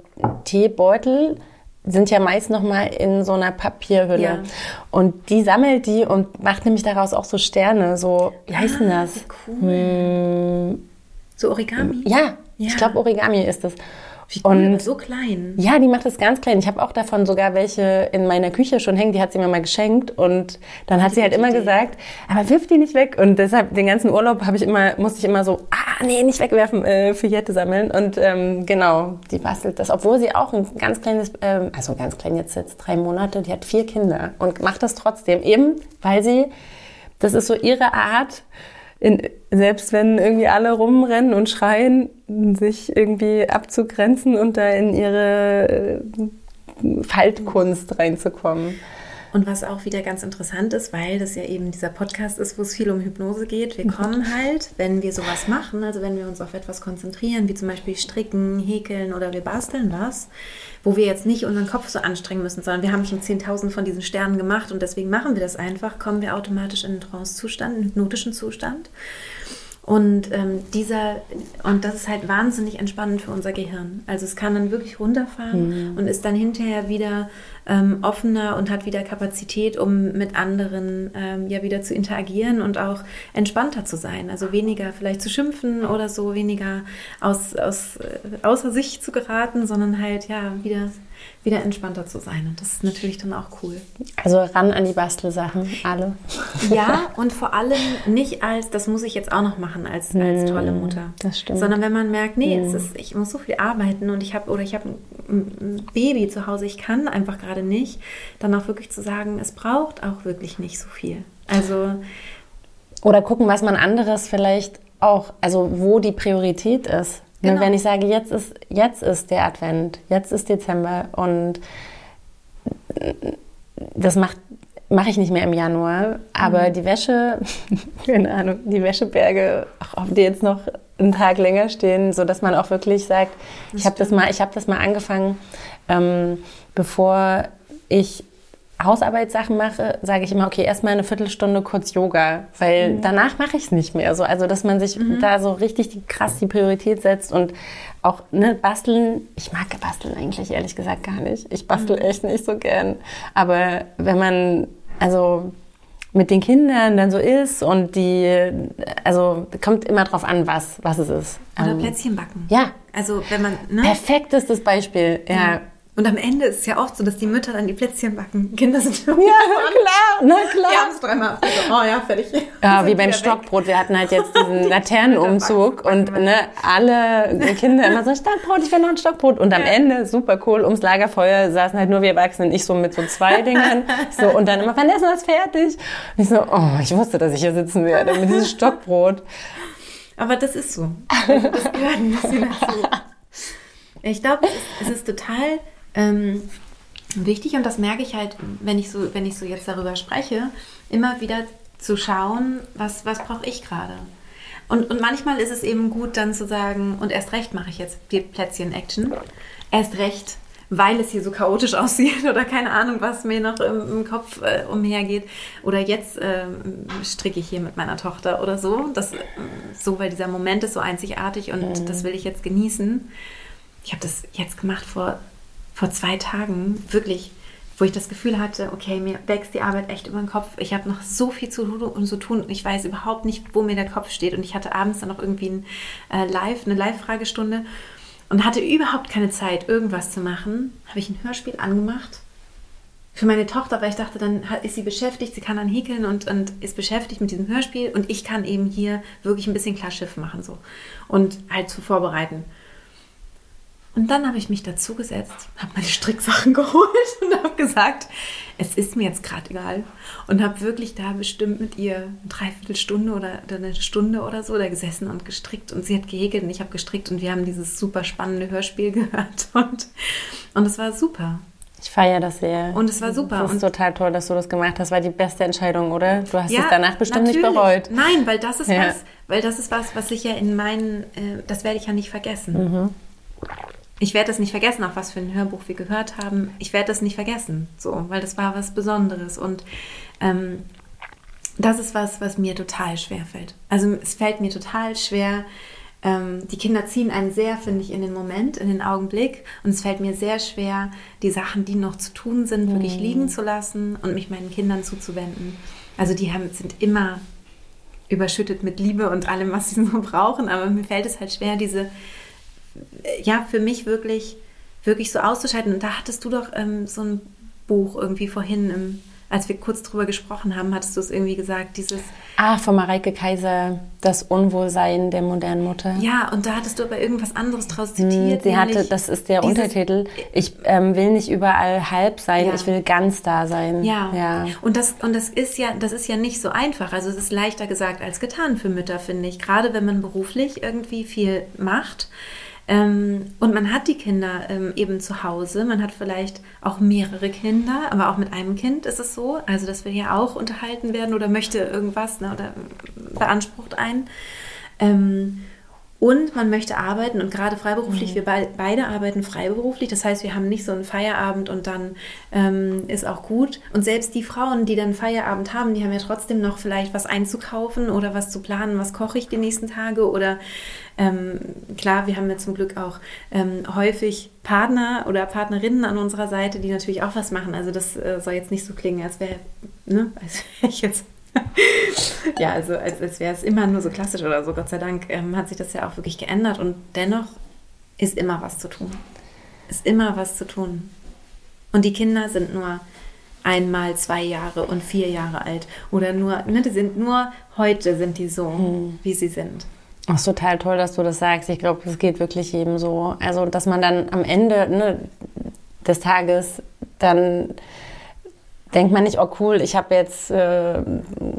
Teebeutel sind ja meist noch mal in so einer Papierhülle. Ja. Und die sammelt die und macht nämlich daraus auch so Sterne. So, wie ah, heißt denn das? Cool. Hm, so Origami? Ja, ja. ich glaube Origami ist das. Wie cool, und so klein. Ja, die macht das ganz klein. Ich habe auch davon sogar welche in meiner Küche schon hängen, die hat sie mir mal geschenkt und dann hat sie halt immer Idee. gesagt, aber wirf die nicht weg und deshalb den ganzen Urlaub habe ich immer musste ich immer so, ah nee, nicht wegwerfen, äh, für Jette sammeln und ähm, genau, die bastelt das, obwohl sie auch ein ganz kleines, ähm, also ganz klein jetzt jetzt drei Monate, die hat vier Kinder und macht das trotzdem eben, weil sie, das ist so ihre Art in, selbst wenn irgendwie alle rumrennen und schreien, sich irgendwie abzugrenzen und da in ihre äh, Faltkunst reinzukommen. Und was auch wieder ganz interessant ist, weil das ja eben dieser Podcast ist, wo es viel um Hypnose geht. Wir kommen halt, wenn wir sowas machen, also wenn wir uns auf etwas konzentrieren, wie zum Beispiel stricken, häkeln oder wir basteln was, wo wir jetzt nicht unseren Kopf so anstrengen müssen, sondern wir haben schon 10.000 von diesen Sternen gemacht und deswegen machen wir das einfach, kommen wir automatisch in einen Trance-Zustand, einen hypnotischen Zustand. Und ähm, dieser, und das ist halt wahnsinnig entspannend für unser Gehirn. Also es kann dann wirklich runterfahren mhm. und ist dann hinterher wieder ähm, offener und hat wieder Kapazität, um mit anderen ähm, ja wieder zu interagieren und auch entspannter zu sein. Also weniger vielleicht zu schimpfen oder so, weniger aus, aus, äh, außer sich zu geraten, sondern halt ja wieder wieder entspannter zu sein. Und das ist natürlich dann auch cool. Also ran an die Bastelsachen, alle. Ja, und vor allem nicht als, das muss ich jetzt auch noch machen, als, als mm, tolle Mutter. Das stimmt. Sondern wenn man merkt, nee, mm. ist, ich muss so viel arbeiten und ich habe oder ich habe ein Baby zu Hause, ich kann einfach gerade nicht, dann auch wirklich zu sagen, es braucht auch wirklich nicht so viel. Also oder gucken, was man anderes vielleicht auch, also wo die Priorität ist. Genau. Wenn ich sage, jetzt ist, jetzt ist der Advent, jetzt ist Dezember und das macht mache ich nicht mehr im Januar, aber mhm. die Wäsche, keine Ahnung, die Wäscheberge, auch ob die jetzt noch einen Tag länger stehen, so dass man auch wirklich sagt, das ich habe das mal, ich habe das mal angefangen, ähm, bevor ich Hausarbeitssachen mache, sage ich immer, okay, erstmal eine Viertelstunde kurz Yoga, weil mhm. danach mache ich es nicht mehr. So, also, dass man sich mhm. da so richtig die, krass die Priorität setzt und auch ne, basteln. Ich mag basteln eigentlich ehrlich gesagt gar nicht. Ich bastel mhm. echt nicht so gern. Aber wenn man, also mit den Kindern dann so ist und die, also kommt immer drauf an, was, was es ist. Oder ähm, Plätzchen backen. Ja. Also wenn man, ne? Perfektestes Beispiel, ja. ja. Und am Ende ist es ja oft so, dass die Mütter dann die Plätzchen backen. Kinder sind schon. Ja, klar, na klar. Die haben es dreimal. Also, oh ja, fertig. Ja, wie beim Stockbrot. Weg. Wir hatten halt jetzt diesen Laternenumzug und ne, alle Kinder immer so, Stockbrot, ich will noch ein Stockbrot. Und am ja. Ende, super cool, ums Lagerfeuer saßen halt nur wir Erwachsenen, ich so mit so zwei Dingern. So, und dann immer, wann ist das fertig? Und ich so, oh, ich wusste, dass ich hier sitzen werde mit diesem Stockbrot. Aber das ist so. Das gehört ein bisschen dazu. Ich glaube, es ist total ähm, wichtig und das merke ich halt, wenn ich so, wenn ich so jetzt darüber spreche, immer wieder zu schauen, was, was brauche ich gerade. Und, und manchmal ist es eben gut, dann zu sagen, und erst recht mache ich jetzt die Plätzchen-Action. Erst recht, weil es hier so chaotisch aussieht oder keine Ahnung, was mir noch im, im Kopf äh, umhergeht. Oder jetzt äh, stricke ich hier mit meiner Tochter oder so. Das, so, weil dieser Moment ist so einzigartig und mhm. das will ich jetzt genießen. Ich habe das jetzt gemacht vor, vor zwei Tagen, wirklich, wo ich das Gefühl hatte, okay, mir wächst die Arbeit echt über den Kopf. Ich habe noch so viel zu tun und zu tun und ich weiß überhaupt nicht, wo mir der Kopf steht. Und ich hatte abends dann noch irgendwie ein äh, Live, eine Live-Fragestunde und hatte überhaupt keine Zeit, irgendwas zu machen, habe ich ein Hörspiel angemacht für meine Tochter, weil ich dachte, dann ist sie beschäftigt, sie kann dann häkeln und, und ist beschäftigt mit diesem Hörspiel und ich kann eben hier wirklich ein bisschen klar Schiff machen so und halt zu vorbereiten. Und dann habe ich mich dazu gesetzt, habe meine Stricksachen geholt und habe gesagt, es ist mir jetzt gerade egal. Und habe wirklich da bestimmt mit ihr eine Dreiviertelstunde oder, eine Stunde oder so da gesessen und gestrickt. Und sie hat gehäkelt und ich habe gestrickt und wir haben dieses super spannende Hörspiel gehört. Und, und es war super. Ich feiere das sehr. Und es war super. Das ist und total toll, dass du das gemacht hast. War die beste Entscheidung, oder? Du hast ja, es danach bestimmt natürlich. nicht bereut. Nein, weil das ist ja. was, weil das ist was, was ich ja in meinen, äh, das werde ich ja nicht vergessen. Mhm ich werde das nicht vergessen, auch was für ein Hörbuch wir gehört haben. Ich werde das nicht vergessen, so, weil das war was Besonderes. Und ähm, das ist was, was mir total schwer fällt. Also es fällt mir total schwer. Ähm, die Kinder ziehen einen sehr, finde ich, in den Moment, in den Augenblick. Und es fällt mir sehr schwer, die Sachen, die noch zu tun sind, wirklich mhm. liegen zu lassen und mich meinen Kindern zuzuwenden. Also die haben, sind immer überschüttet mit Liebe und allem, was sie so brauchen. Aber mir fällt es halt schwer, diese ja, für mich wirklich, wirklich so auszuschalten. Und da hattest du doch ähm, so ein Buch irgendwie vorhin, im, als wir kurz drüber gesprochen haben, hattest du es irgendwie gesagt, dieses... Ah, von Mareike Kaiser, das Unwohlsein der modernen Mutter. Ja, und da hattest du aber irgendwas anderes draus hm, zitiert. Sie hatte, das ist der Untertitel, ich ähm, will nicht überall halb sein, ja. ich will ganz da sein. Ja, ja. Und, das, und das, ist ja, das ist ja nicht so einfach. Also es ist leichter gesagt als getan für Mütter, finde ich. Gerade wenn man beruflich irgendwie viel macht. Ähm, und man hat die Kinder ähm, eben zu Hause. Man hat vielleicht auch mehrere Kinder, aber auch mit einem Kind ist es so. Also, das will ja auch unterhalten werden oder möchte irgendwas ne, oder beansprucht einen. Ähm, und man möchte arbeiten und gerade freiberuflich, mhm. wir be beide arbeiten freiberuflich, das heißt, wir haben nicht so einen Feierabend und dann ähm, ist auch gut. Und selbst die Frauen, die dann Feierabend haben, die haben ja trotzdem noch vielleicht was einzukaufen oder was zu planen, was koche ich die nächsten Tage oder ähm, klar, wir haben ja zum Glück auch ähm, häufig Partner oder Partnerinnen an unserer Seite, die natürlich auch was machen. Also das äh, soll jetzt nicht so klingen, als wäre ne, als wär ich jetzt ja, also als, als wäre es immer nur so klassisch oder so. Gott sei Dank ähm, hat sich das ja auch wirklich geändert und dennoch ist immer was zu tun. Ist immer was zu tun. Und die Kinder sind nur einmal zwei Jahre und vier Jahre alt oder nur, ne, die sind nur heute sind die so, mhm. wie sie sind. Ach, ist total toll, dass du das sagst. Ich glaube, es geht wirklich jedem so. Also, dass man dann am Ende ne, des Tages dann denkt man nicht, oh cool, ich habe jetzt äh,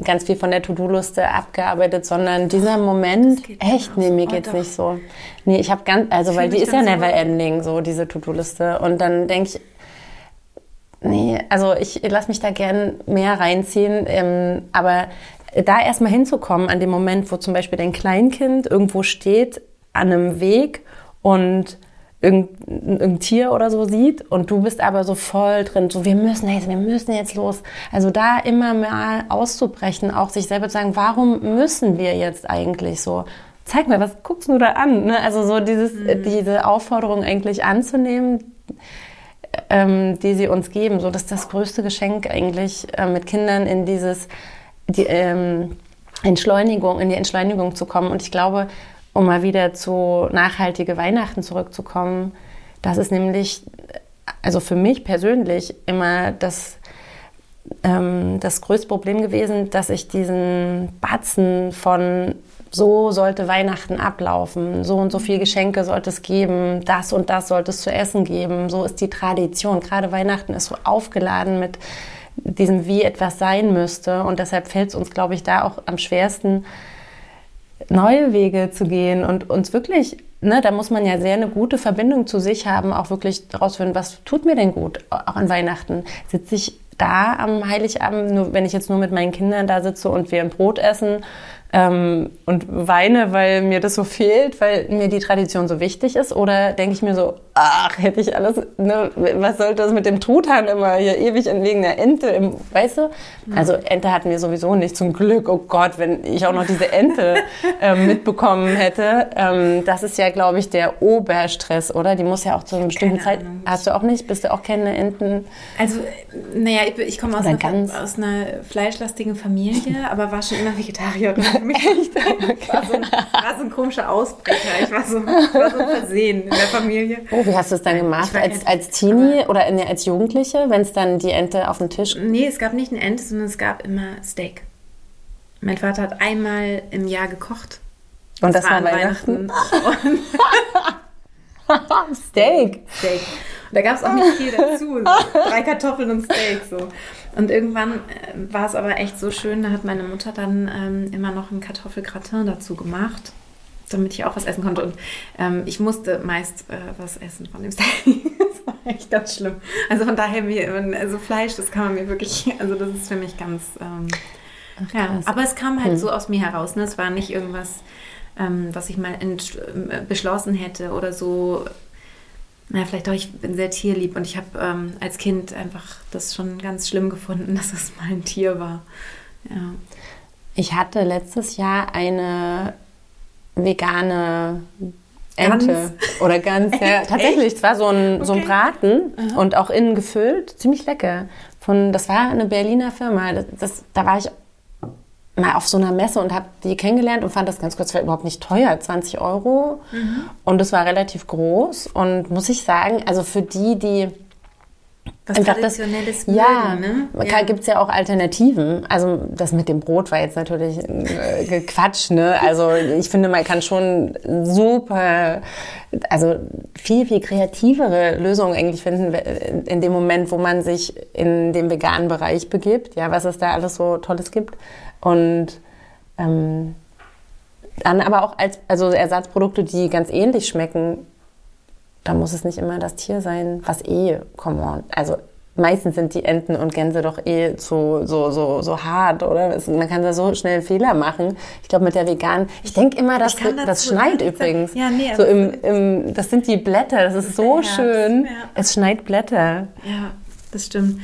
ganz viel von der To-Do-Liste abgearbeitet, sondern dieser Moment, echt, nee, mir geht's oh, nicht so. Nee, ich habe ganz, also weil die ist ja never ending, so diese To-Do-Liste. Und dann denke ich, nee, also ich lasse mich da gern mehr reinziehen, ähm, aber da erstmal hinzukommen an dem Moment, wo zum Beispiel dein Kleinkind irgendwo steht an einem Weg und irgendein Tier oder so sieht und du bist aber so voll drin, so wir müssen jetzt, wir müssen jetzt los. Also da immer mal auszubrechen, auch sich selber zu sagen, warum müssen wir jetzt eigentlich so? Zeig mir, was guckst du da an? Ne? Also so dieses, mhm. diese Aufforderung eigentlich anzunehmen, ähm, die sie uns geben. So, das ist das größte Geschenk eigentlich, äh, mit Kindern in dieses, die ähm, Entschleunigung, in die Entschleunigung zu kommen. Und ich glaube, um mal wieder zu nachhaltige Weihnachten zurückzukommen, das ist nämlich, also für mich persönlich immer das, ähm, das größte Problem gewesen, dass ich diesen Batzen von so sollte Weihnachten ablaufen, so und so viel Geschenke sollte es geben, das und das sollte es zu essen geben, so ist die Tradition. Gerade Weihnachten ist so aufgeladen mit diesem, wie etwas sein müsste und deshalb fällt es uns, glaube ich, da auch am schwersten, neue Wege zu gehen und uns wirklich, ne, da muss man ja sehr eine gute Verbindung zu sich haben, auch wirklich rausfinden, was tut mir denn gut, auch an Weihnachten. Sitze ich da am Heiligabend, nur wenn ich jetzt nur mit meinen Kindern da sitze und wir ein Brot essen ähm, und weine, weil mir das so fehlt, weil mir die Tradition so wichtig ist? Oder denke ich mir so, ach, hätte ich alles, ne, was sollte das mit dem Truthahn immer hier ewig wegen der Ente, im, weißt du? Also Ente hatten wir sowieso nicht, zum Glück. Oh Gott, wenn ich auch noch diese Ente ähm, mitbekommen hätte. Ähm, das ist ja, glaube ich, der Oberstress, oder? Die muss ja auch zu einer bestimmten Zeit. Ahnung. Hast du auch nicht? Bist du auch keine Enten? Also, naja, ich, ich komme aus, einer- ganz- aus einer fleischlastigen Familie, aber war schon immer Vegetarierin. Für mich war, so ein, war so ein komischer Ausbrecher. Ich war so, war so Versehen in der Familie. Oh, wie hast du es dann gemacht? war Als, als Teenie oder in, als Jugendliche, wenn es dann die Ente auf dem Tisch Nee, es gab nicht eine Ente, sondern es gab immer Steak. Mein Vater hat einmal im Jahr gekocht. und das, war an Weihnachten? Und Steak. Steak. Und da gab es auch nicht viel dazu. So drei Kartoffeln und Steak. So. Und irgendwann äh, war es aber echt so schön, da hat meine Mutter dann ähm, immer noch ein Kartoffelgratin dazu gemacht, damit ich auch was essen konnte. Und ähm, ich musste meist äh, was essen von dem Steak. das war echt ganz schlimm. Also von daher, mir, also Fleisch, das kann man mir wirklich, also das ist für mich ganz. Ähm, ja, krass. aber es kam halt so aus mir heraus. Ne? Es war nicht irgendwas, ähm, was ich mal äh, beschlossen hätte oder so. Na, vielleicht doch, ich bin sehr tierlieb und ich habe ähm, als Kind einfach das schon ganz schlimm gefunden, dass es mal ein Tier war. Ja. Ich hatte letztes Jahr eine vegane Ente Gans? oder Gans. Ja, tatsächlich, es war so ein, so ein Okay. Braten und auch innen gefüllt, ziemlich lecker. Von, das war eine Berliner Firma. Das, das, da war ich mal auf so einer Messe und habe die kennengelernt und fand das ganz kurz, war überhaupt nicht teuer, 20 Euro. Und es war relativ groß und muss ich sagen, also für die, die Was Einfach das- Traditionelles ja, mögen, ne? ja. gibt es ja auch Alternativen. Also das mit dem Brot war jetzt natürlich äh, Quatsch, ne? Also ich finde, man kann schon super, also viel, viel kreativere Lösungen eigentlich finden in dem Moment, wo man sich in den veganen Bereich begibt, ja, was es da alles so Tolles gibt. Und ähm, dann aber auch als also Ersatzprodukte, die ganz ähnlich schmecken, da muss es nicht immer das Tier sein, was eh, come on. Also meistens sind die Enten und Gänse doch eh so, so, so, so hart, oder? Es, man kann da so schnell Fehler machen. Ich glaube, mit der veganen, ich denke immer, dass das dazu schneit übrigens. Ja, nee, so im, im, das sind die Blätter, das ist so der Herbst, schön. ja. Es schneit Blätter. Ja, das stimmt.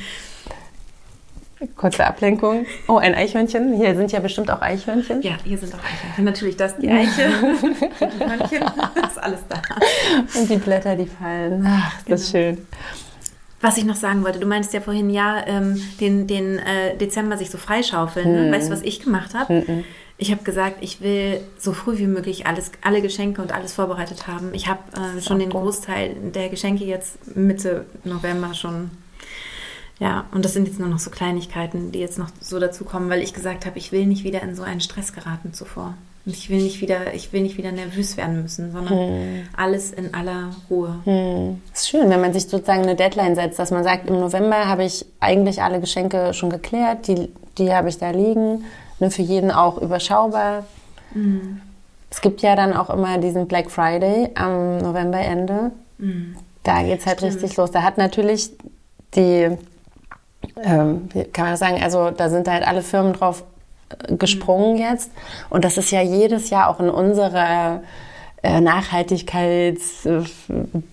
Kurze Ablenkung. Oh, ein Eichhörnchen. Hier sind ja bestimmt auch Eichhörnchen. Ja, hier sind auch Eichhörnchen. Natürlich, das die Eiche, die Hörnchen, das ist alles da. Und die Blätter, die fallen. Ach, das ist Genau. schön. Was ich noch sagen wollte, du meinst ja vorhin, ja, ähm, den, den äh, Dezember sich so freischaufeln. Ne? Weißt du, was ich gemacht habe? Ich habe gesagt, ich will so früh wie möglich alles, alle Geschenke und alles vorbereitet haben. Ich habe äh, schon den Großteil der Geschenke jetzt Mitte November schon. Ja, und das sind jetzt nur noch so Kleinigkeiten, die jetzt noch so dazu kommen, weil ich gesagt habe, ich will nicht wieder in so einen Stress geraten zuvor. Und ich will nicht wieder, ich will nicht wieder nervös werden müssen, sondern alles in aller Ruhe. Hm. Ist schön, wenn man sich sozusagen eine Deadline setzt, dass man sagt, im November habe ich eigentlich alle Geschenke schon geklärt, die, die habe ich da liegen, ne, für jeden auch überschaubar. Es gibt ja dann auch immer diesen Black Friday am Novemberende. Da geht es halt Stimmt. richtig los. Da hat natürlich die, ähm, kann man das sagen, also da sind halt alle Firmen drauf äh, gesprungen jetzt. Und das ist ja jedes Jahr auch in unserer äh, Nachhaltigkeits-, äh,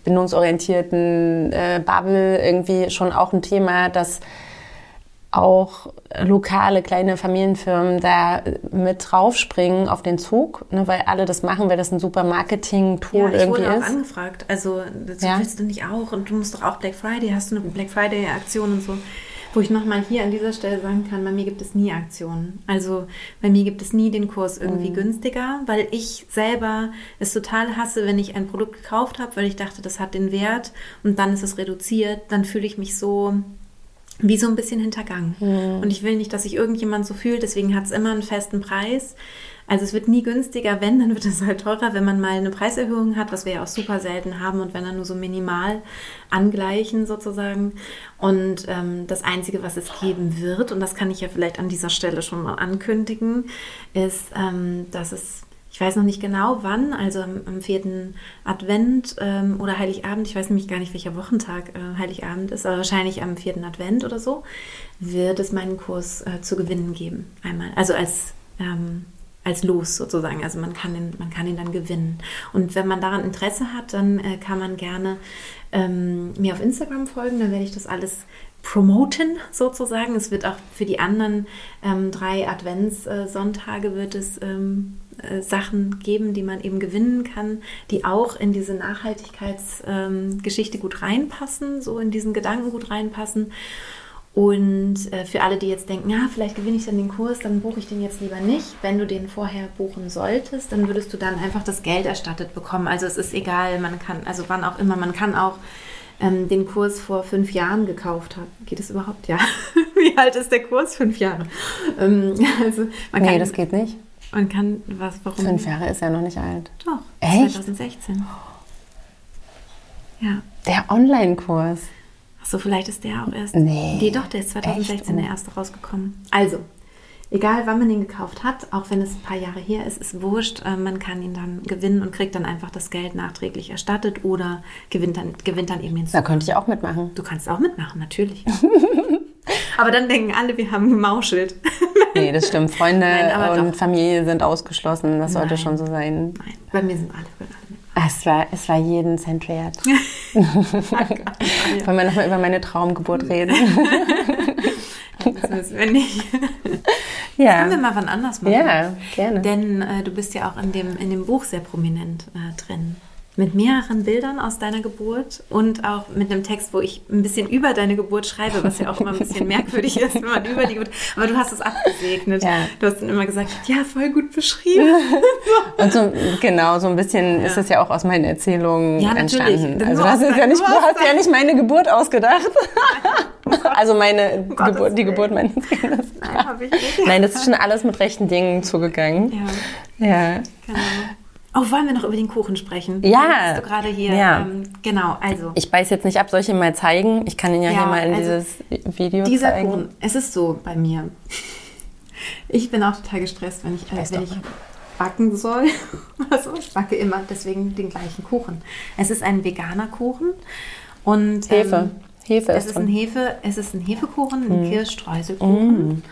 bindungsorientierten Bubble irgendwie schon auch ein Thema, dass auch lokale kleine Familienfirmen da mit draufspringen auf den Zug, ne, weil alle das machen, weil das ein super Marketing-Tool Ja, ich irgendwie wurde auch ist. angefragt. Also, das Ja? willst du nicht auch? Und du musst doch auch Black Friday, hast du eine Black Friday-Aktion und so. Wo ich nochmal hier an dieser Stelle sagen kann, bei mir gibt es nie Aktionen. Also bei mir gibt es nie den Kurs irgendwie Mhm. günstiger, weil ich selber es total hasse, wenn ich ein Produkt gekauft habe, weil ich dachte, das hat den Wert und dann ist es reduziert. Dann fühle ich mich so wie so ein bisschen hintergangen. Und ich will nicht, dass sich irgendjemand so fühlt, deswegen hat es immer einen festen Preis. Also es wird nie günstiger, wenn, dann wird es halt teurer, wenn man mal eine Preiserhöhung hat, was wir ja auch super selten haben und wenn dann nur so minimal angleichen sozusagen. Und ähm, das Einzige, was es geben wird, und das kann ich ja vielleicht an dieser Stelle schon mal ankündigen, ist, ähm, dass es ich weiß noch nicht genau wann, also am, am vierten Advent ähm, oder Heiligabend, ich weiß nämlich gar nicht, welcher Wochentag äh, Heiligabend ist, aber wahrscheinlich am vierten Advent oder so, wird es meinen Kurs äh, zu gewinnen geben. Einmal. Also als ähm, als Los sozusagen. Also man kann ihn, man kann ihn dann gewinnen. Und wenn man daran Interesse hat, dann äh, kann man gerne ähm, mir auf Instagram folgen. Dann werde ich das alles promoten sozusagen. Es wird auch für die anderen ähm, drei Adventssonntage wird es ähm, äh, Sachen geben, die man eben gewinnen kann, die auch in diese Nachhaltigkeitsgeschichte ähm, gut reinpassen, so in diesen Gedanken gut reinpassen. Und äh, für alle, die jetzt denken, ja, vielleicht gewinne ich dann den Kurs, dann buche ich den jetzt lieber nicht. Wenn du den vorher buchen solltest, dann würdest du dann einfach das Geld erstattet bekommen. Also es ist egal, man kann, also wann auch immer, man kann auch ähm, den Kurs vor fünf Jahren gekauft haben. Geht es überhaupt? Ja. Wie alt ist der Kurs? Fünf Jahre. Ähm, also man nee, das geht nicht. Man kann, was, warum? Fünf Jahre ist ja noch nicht alt. Doch. Echt? 2016. Ja. Der Online-Kurs. Achso, vielleicht ist der auch erst. Nee. Nee, doch, der ist 2016 der erste rausgekommen. Also, egal wann man den gekauft hat, auch wenn es ein paar Jahre her ist, ist wurscht. Äh, man kann ihn dann gewinnen und kriegt dann einfach das Geld nachträglich erstattet oder gewinnt dann, gewinnt dann eben hinzu. Da könnte ich auch mitmachen. Du kannst auch mitmachen, natürlich. aber dann denken alle, wir haben gemauschelt. nee, das stimmt. Freunde Nein, und doch. Familie sind ausgeschlossen. Das Nein. sollte schon so sein. Nein, bei mir sind alle, alle es war, es war jeden Cent wert. Wollen wir nochmal über meine Traumgeburt reden? das müssen wir nicht. Ja. Können wir mal wann anders machen. Ja, gerne. Denn äh, du bist ja auch in dem, in dem Buch sehr prominent äh, drin mit mehreren Bildern aus deiner Geburt und auch mit einem Text, wo ich ein bisschen über deine Geburt schreibe, was ja auch immer ein bisschen merkwürdig ist, wenn man über die Geburt. Aber du hast es abgesegnet. Ja. Du hast dann immer gesagt, ja, voll gut beschrieben. und so, genau, so ein bisschen ja. ist das ja auch aus meinen Erzählungen ja, entstanden. Also du hast, ja nicht, du hast ja nicht meine Geburt ausgedacht. also meine oh Geburt, die Geburt meines Kindes. Nein, habe ich nicht. Nein, das ist schon alles mit rechten Dingen zugegangen. Ja. Ja. Genau. Oh, wollen wir noch über den Kuchen sprechen? Ja. Bist du gerade hier? Ja. Ähm, genau, also. Ich beiß jetzt nicht ab, soll ich ihn mal zeigen? Ich kann ihn ja, ja hier mal in also dieses Video dieser zeigen. Kuchen, es ist so bei mir. Ich bin auch total gestresst, wenn ich, äh, wenn ich backen soll. also ich backe immer deswegen den gleichen Kuchen. Es ist ein veganer Kuchen und Hefe. Ähm, Hefe ist es ist ein Hefe, es ist ein Hefekuchen, ein mm. Kirschstreuselkuchen. Mm.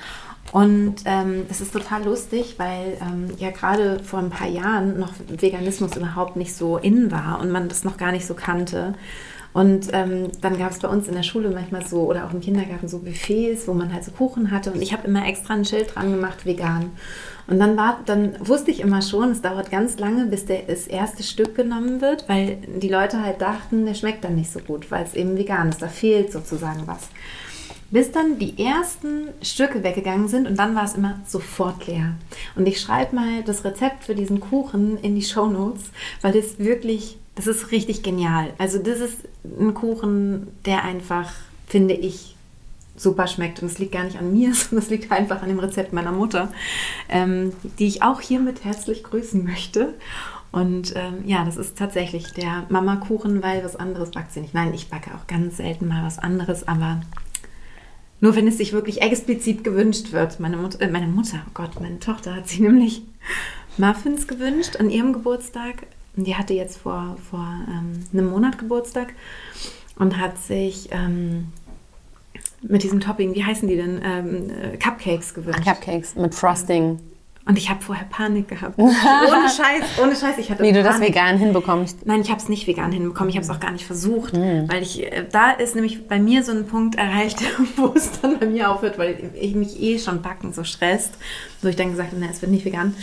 Und ähm, es ist total lustig, weil ähm, ja gerade vor ein paar Jahren noch Veganismus überhaupt nicht so in war und man das noch gar nicht so kannte. Und ähm, dann gab es bei uns in der Schule manchmal so oder auch im Kindergarten so Buffets, wo man halt so Kuchen hatte. Und ich habe immer extra ein Schild dran gemacht, vegan. Und dann war, dann wusste ich immer schon, es dauert ganz lange, bis der, das erste Stück genommen wird, weil die Leute halt dachten, der schmeckt dann nicht so gut, weil es eben vegan ist. Da fehlt sozusagen was bis dann die ersten Stücke weggegangen sind und dann war es immer sofort leer. Und ich schreibe mal das Rezept für diesen Kuchen in die Show Notes, weil das wirklich, das ist richtig genial. Also das ist ein Kuchen, der einfach, finde ich, super schmeckt. Und es liegt gar nicht an mir, sondern es liegt einfach an dem Rezept meiner Mutter, ähm, die ich auch hiermit herzlich grüßen möchte. Und ähm, ja, das ist tatsächlich der Mama-Kuchen, weil was anderes backt sie nicht. Nein, ich backe auch ganz selten mal was anderes, aber nur wenn es sich wirklich explizit gewünscht wird. Meine Mutter, äh, meine Mutter, oh Gott, meine Tochter hat sich nämlich Muffins gewünscht an ihrem Geburtstag. Und die hatte jetzt vor, vor ähm, einem Monat Geburtstag und hat sich ähm, mit diesem Topping, wie heißen die denn, ähm, äh, Cupcakes gewünscht. Cupcakes mit Frosting. Und ich habe vorher Panik gehabt. ohne Scheiß, ohne Scheiß. Ich hatte Wie du das vegan hinbekommst. Nein, ich habe es nicht vegan hinbekommen. Ich habe es auch gar nicht versucht. Mhm. Weil ich, äh, da ist nämlich bei mir so ein Punkt erreicht, wo es dann bei mir aufhört, weil ich mich eh schon backen so stresst. Wo ich dann gesagt habe, na, es wird nicht vegan.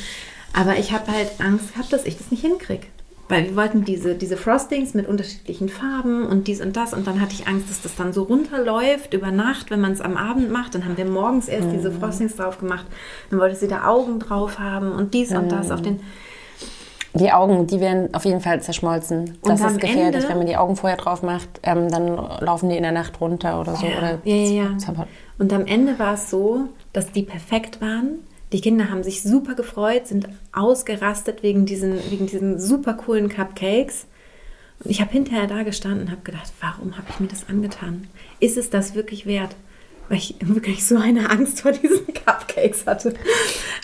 Aber ich habe halt Angst gehabt, dass ich das nicht hinkriege. Weil wir wollten diese, diese Frostings mit unterschiedlichen Farben und dies und das. Und dann hatte ich Angst, dass das dann so runterläuft über Nacht, wenn man es am Abend macht. Dann haben wir morgens erst mhm. diese Frostings drauf gemacht. Dann wollte sie da Augen drauf haben und dies mhm. und das auf den. Die Augen, die werden auf jeden Fall zerschmolzen. Das ist gefährlich, Ende, wenn man die Augen vorher drauf macht, ähm, dann laufen die in der Nacht runter oder so. Ja, oder ja, ja, ja. Und am Ende war es so, dass die perfekt waren die Kinder haben sich super gefreut, sind ausgerastet wegen diesen, wegen diesen super coolen Cupcakes. Und ich habe hinterher da gestanden und habe gedacht, warum habe ich mir das angetan? Ist es das wirklich wert? Weil ich wirklich so eine Angst vor diesen Cupcakes hatte.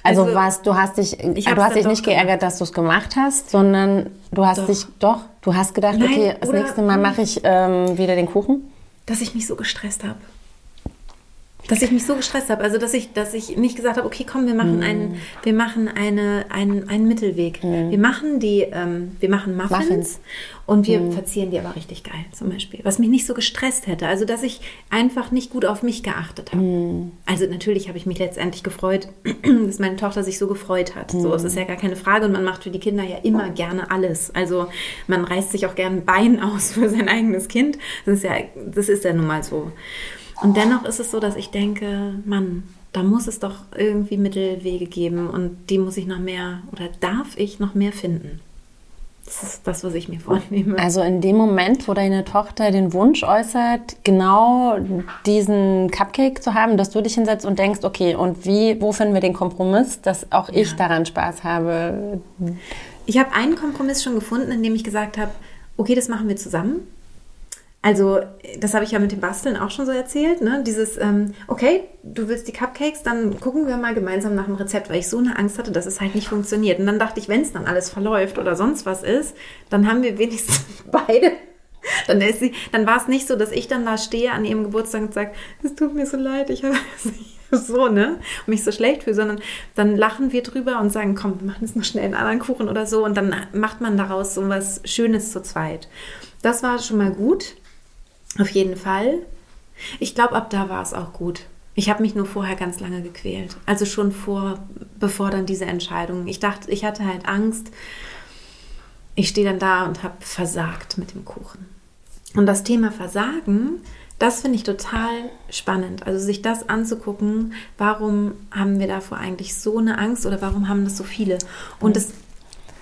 Also, also was, du hast dich, du hast dich nicht geärgert, dass du es gemacht hast, sondern du hast doch. dich doch, du hast gedacht, Nein, okay, das nächste Mal mache ich ähm, wieder den Kuchen. Dass ich mich so gestresst habe. Dass ich mich so gestresst habe, also dass ich, dass ich nicht gesagt habe, okay, komm, wir machen einen, wir machen eine, einen, einen Mittelweg. Wir machen die, ähm, wir machen Muffins, Muffins. und wir verzieren die aber richtig geil, zum Beispiel. Was mich nicht so gestresst hätte. Also dass ich einfach nicht gut auf mich geachtet habe. Also natürlich habe ich mich letztendlich gefreut, dass meine Tochter sich so gefreut hat. So, es ist ja gar keine Frage und man macht für die Kinder ja immer gerne alles. Also man reißt sich auch gerne ein Bein aus für sein eigenes Kind. Das ist ja, das ist ja nun mal so. Und dennoch ist es so, dass ich denke, Mann, da muss es doch irgendwie Mittelwege geben und die muss ich noch mehr oder darf ich noch mehr finden. Das ist das, was ich mir vornehme. Also in dem Moment, wo deine Tochter den Wunsch äußert, genau diesen Cupcake zu haben, dass du dich hinsetzt und denkst, okay, und wie, wo finden wir den Kompromiss, dass auch ich Ja. daran Spaß habe? Ich habe einen Kompromiss schon gefunden, indem ich gesagt habe, okay, das machen wir zusammen. Also, das habe ich ja mit dem Basteln auch schon so erzählt, ne? Dieses, ähm, okay, du willst die Cupcakes, dann gucken wir mal gemeinsam nach dem Rezept, weil ich so eine Angst hatte, dass es halt nicht funktioniert. Und dann dachte ich, wenn es dann alles verläuft oder sonst was ist, dann haben wir wenigstens beide. Dann, ist sie, dann war es nicht so, dass ich dann da stehe an ihrem Geburtstag und sage, es tut mir so leid, ich habe es so, ne? Und mich so schlecht fühle, sondern dann lachen wir drüber und sagen, komm, wir machen jetzt noch schnell einen anderen Kuchen oder so und dann macht man daraus so was Schönes zu zweit. Das war schon mal gut, auf jeden Fall. Ich glaube, ab da war es auch gut. Ich habe mich nur vorher ganz lange gequält. Also schon vor, bevor dann diese Entscheidung. Ich dachte, ich hatte halt Angst. Ich stehe dann da und habe versagt mit dem Kuchen. Und das Thema Versagen, das finde ich total spannend. Also sich das anzugucken, warum haben wir davor eigentlich so eine Angst oder warum haben das so viele? Und es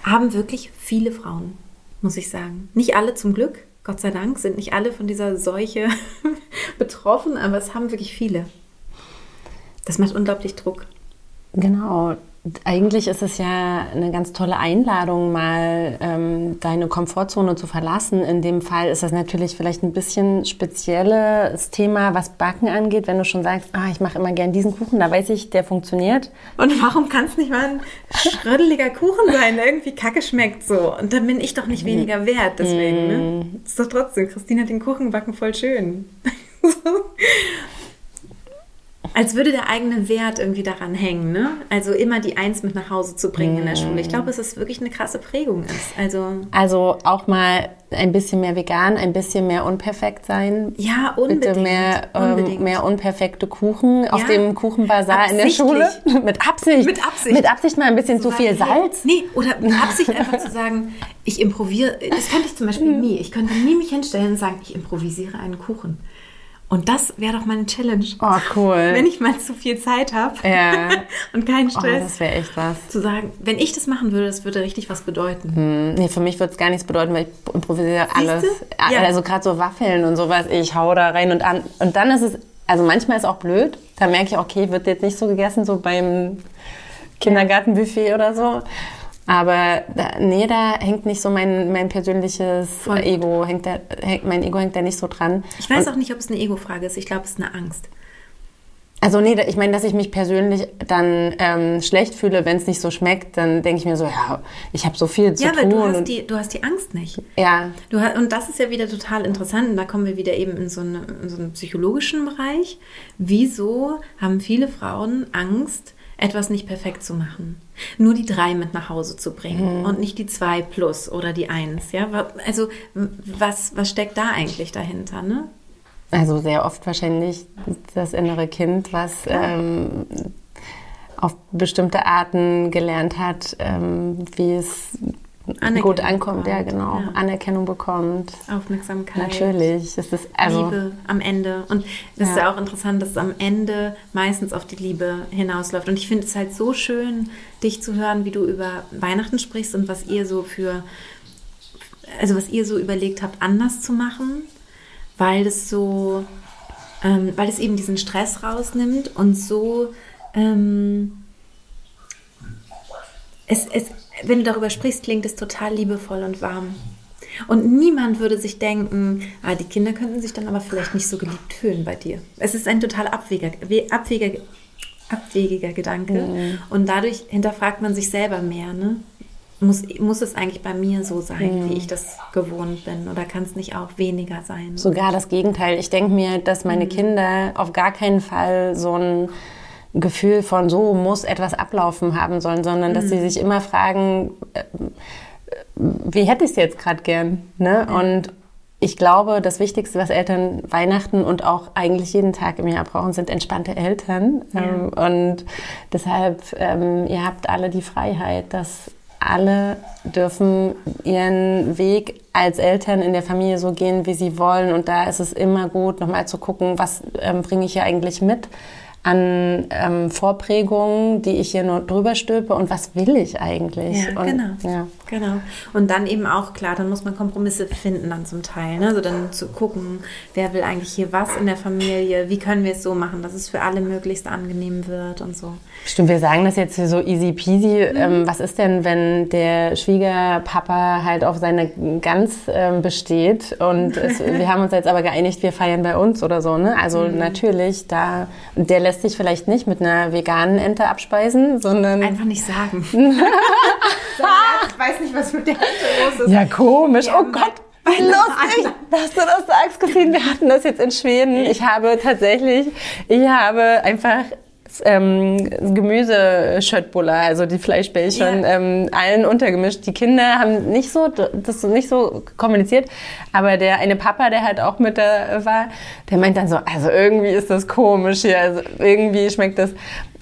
haben wirklich viele Frauen, muss ich sagen. Nicht alle zum Glück, Gott sei Dank, sind nicht alle von dieser Seuche betroffen, aber es haben wirklich viele. Das macht unglaublich Druck. Genau. Eigentlich ist es ja eine ganz tolle Einladung, mal ähm, deine Komfortzone zu verlassen. In dem Fall ist das natürlich vielleicht ein bisschen spezielles Thema, was Backen angeht. Wenn du schon sagst, ah, ich mache immer gern diesen Kuchen, da weiß ich, der funktioniert. Und warum kann es nicht mal ein schrödeliger Kuchen sein, der irgendwie kacke schmeckt so? Und dann bin ich doch nicht weniger wert, deswegen. Ne? Ist doch trotzdem, Christine hat den Kuchen backen voll schön. Als würde der eigene Wert irgendwie daran hängen, ne? Also immer die Eins mit nach Hause zu bringen in der Schule. Ich glaube, dass es wirklich eine krasse Prägung ist. Also Also auch mal ein bisschen mehr vegan, ein bisschen mehr unperfekt sein. ja, unbedingt. Bitte mehr, ähm, unbedingt. mehr unperfekte Kuchen auf Ja. dem Kuchenbazar in der. Schule. Mit Absicht. Mit Absicht. Mit Absicht mal ein bisschen zu viel Salz. Nee, oder mit Absicht einfach zu sagen, ich improvisiere. Das könnte ich zum Beispiel nie. Ich könnte nie mich hinstellen und sagen, ich improvisiere einen Kuchen. Und das wäre doch meine Challenge. Oh, cool. Wenn ich mal zu viel Zeit habe Ja. und keinen Oh, Stress, das wäre echt was. zu sagen, wenn ich das machen würde, das würde richtig was bedeuten. Hm, Nee, für mich würde es gar nichts bedeuten, weil ich improvisiere alles. Ja. Also gerade so Waffeln und sowas, ich hau da rein und an. Und dann ist es, also manchmal ist auch blöd. Da merke ich, okay, wird jetzt nicht so gegessen, so beim Kindergartenbuffet oder so. Aber da, nee, da hängt nicht so mein, mein persönliches Voll. Ego, hängt da, hängt, mein Ego hängt da nicht so dran. Ich weiß und, auch nicht, ob es eine Ego-Frage ist. Ich glaube, es ist eine Angst. Also nee, ich meine, dass ich mich persönlich dann ähm, schlecht fühle, wenn es nicht so schmeckt, dann denke ich mir so, ja, ich habe so viel zu Ja, tun. du hast, die, du hast die Angst nicht. ja, Du hast, und das ist ja wieder total interessant. Und da kommen wir wieder eben in so, eine, in so einen psychologischen Bereich. Wieso haben viele Frauen Angst, etwas nicht perfekt zu machen? Nur die drei mit nach Hause zu bringen und nicht die zwei plus oder die eins. Ja? Also was, was steckt da eigentlich dahinter? Ne? Also sehr oft wahrscheinlich das innere Kind, was ähm, auf bestimmte Arten gelernt hat, ähm, wie es Anerkennung gut ankommt. Ja, bekommt, genau. ja. Anerkennung bekommt. Aufmerksamkeit. Natürlich. Es ist also Liebe am Ende. Und das ist Ja. ja auch interessant, dass es am Ende meistens auf die Liebe hinausläuft. Und ich finde es halt so schön, dich zu hören, wie du über Weihnachten sprichst und was ihr so für, also was ihr so überlegt habt, anders zu machen, weil das so, ähm, weil es eben diesen Stress rausnimmt und so, ähm, es, es, wenn du darüber sprichst, klingt es total liebevoll und warm. Und niemand würde sich denken, ah, die Kinder könnten sich dann aber vielleicht nicht so geliebt fühlen bei dir. Es ist ein total abwegiger, we- abwegiger, abwegiger Gedanke. Und dadurch hinterfragt man sich selber mehr. Ne? muss, muss es eigentlich bei mir so sein, mhm. wie ich das gewohnt bin? Oder kann es nicht auch weniger sein? Sogar das Gegenteil. Ich denke mir, dass meine mhm. Kinder auf gar keinen Fall so ein Gefühl von so muss etwas ablaufen haben sollen, sondern dass sie mhm. sich immer fragen, äh, wie hätte ich es jetzt gerade gern? Ne? Ja. Und ich glaube, das Wichtigste, was Eltern Weihnachten und auch eigentlich jeden Tag im Jahr brauchen, sind entspannte Eltern. Ja. Ähm, und deshalb, ähm, ihr habt alle die Freiheit, dass alle dürfen ihren Weg als Eltern in der Familie so gehen, wie sie wollen. Und da ist es immer gut, nochmal zu gucken, was ähm, bringe ich hier eigentlich mit an ähm, Vorprägungen, die ich hier nur drüber stülpe und was will ich eigentlich? Ja, und, genau. Ja. Genau. Und dann eben auch, klar, dann muss man Kompromisse finden dann zum Teil. Ne? Also dann zu gucken, wer will eigentlich hier was in der Familie, wie können wir es so machen, dass es für alle möglichst angenehm wird und so. Stimmt, wir sagen das jetzt hier so easy peasy. Mhm. Ähm, was ist denn, wenn der Schwiegerpapa halt auf seine Gans ähm, besteht und es, wir haben uns jetzt aber geeinigt, wir feiern bei uns oder so, ne? Also mhm. natürlich, da, der lässt sich vielleicht nicht mit einer veganen Ente abspeisen, sondern... Einfach nicht sagen. ich weiß nicht, was mit der Ente los ist. Ja, komisch. Ja, oh Gott. Wie lustig, dass du das sagst, Christine. Wir hatten das jetzt in Schweden. Ich habe tatsächlich, ich habe einfach ähm, Gemüseschöttbuller, also die Fleischbällchen, ja. ähm, allen untergemischt. Die Kinder haben nicht so, das nicht so kommuniziert, aber der eine Papa, der halt auch mit da war, der meint dann so, also irgendwie ist das komisch hier, also irgendwie schmeckt das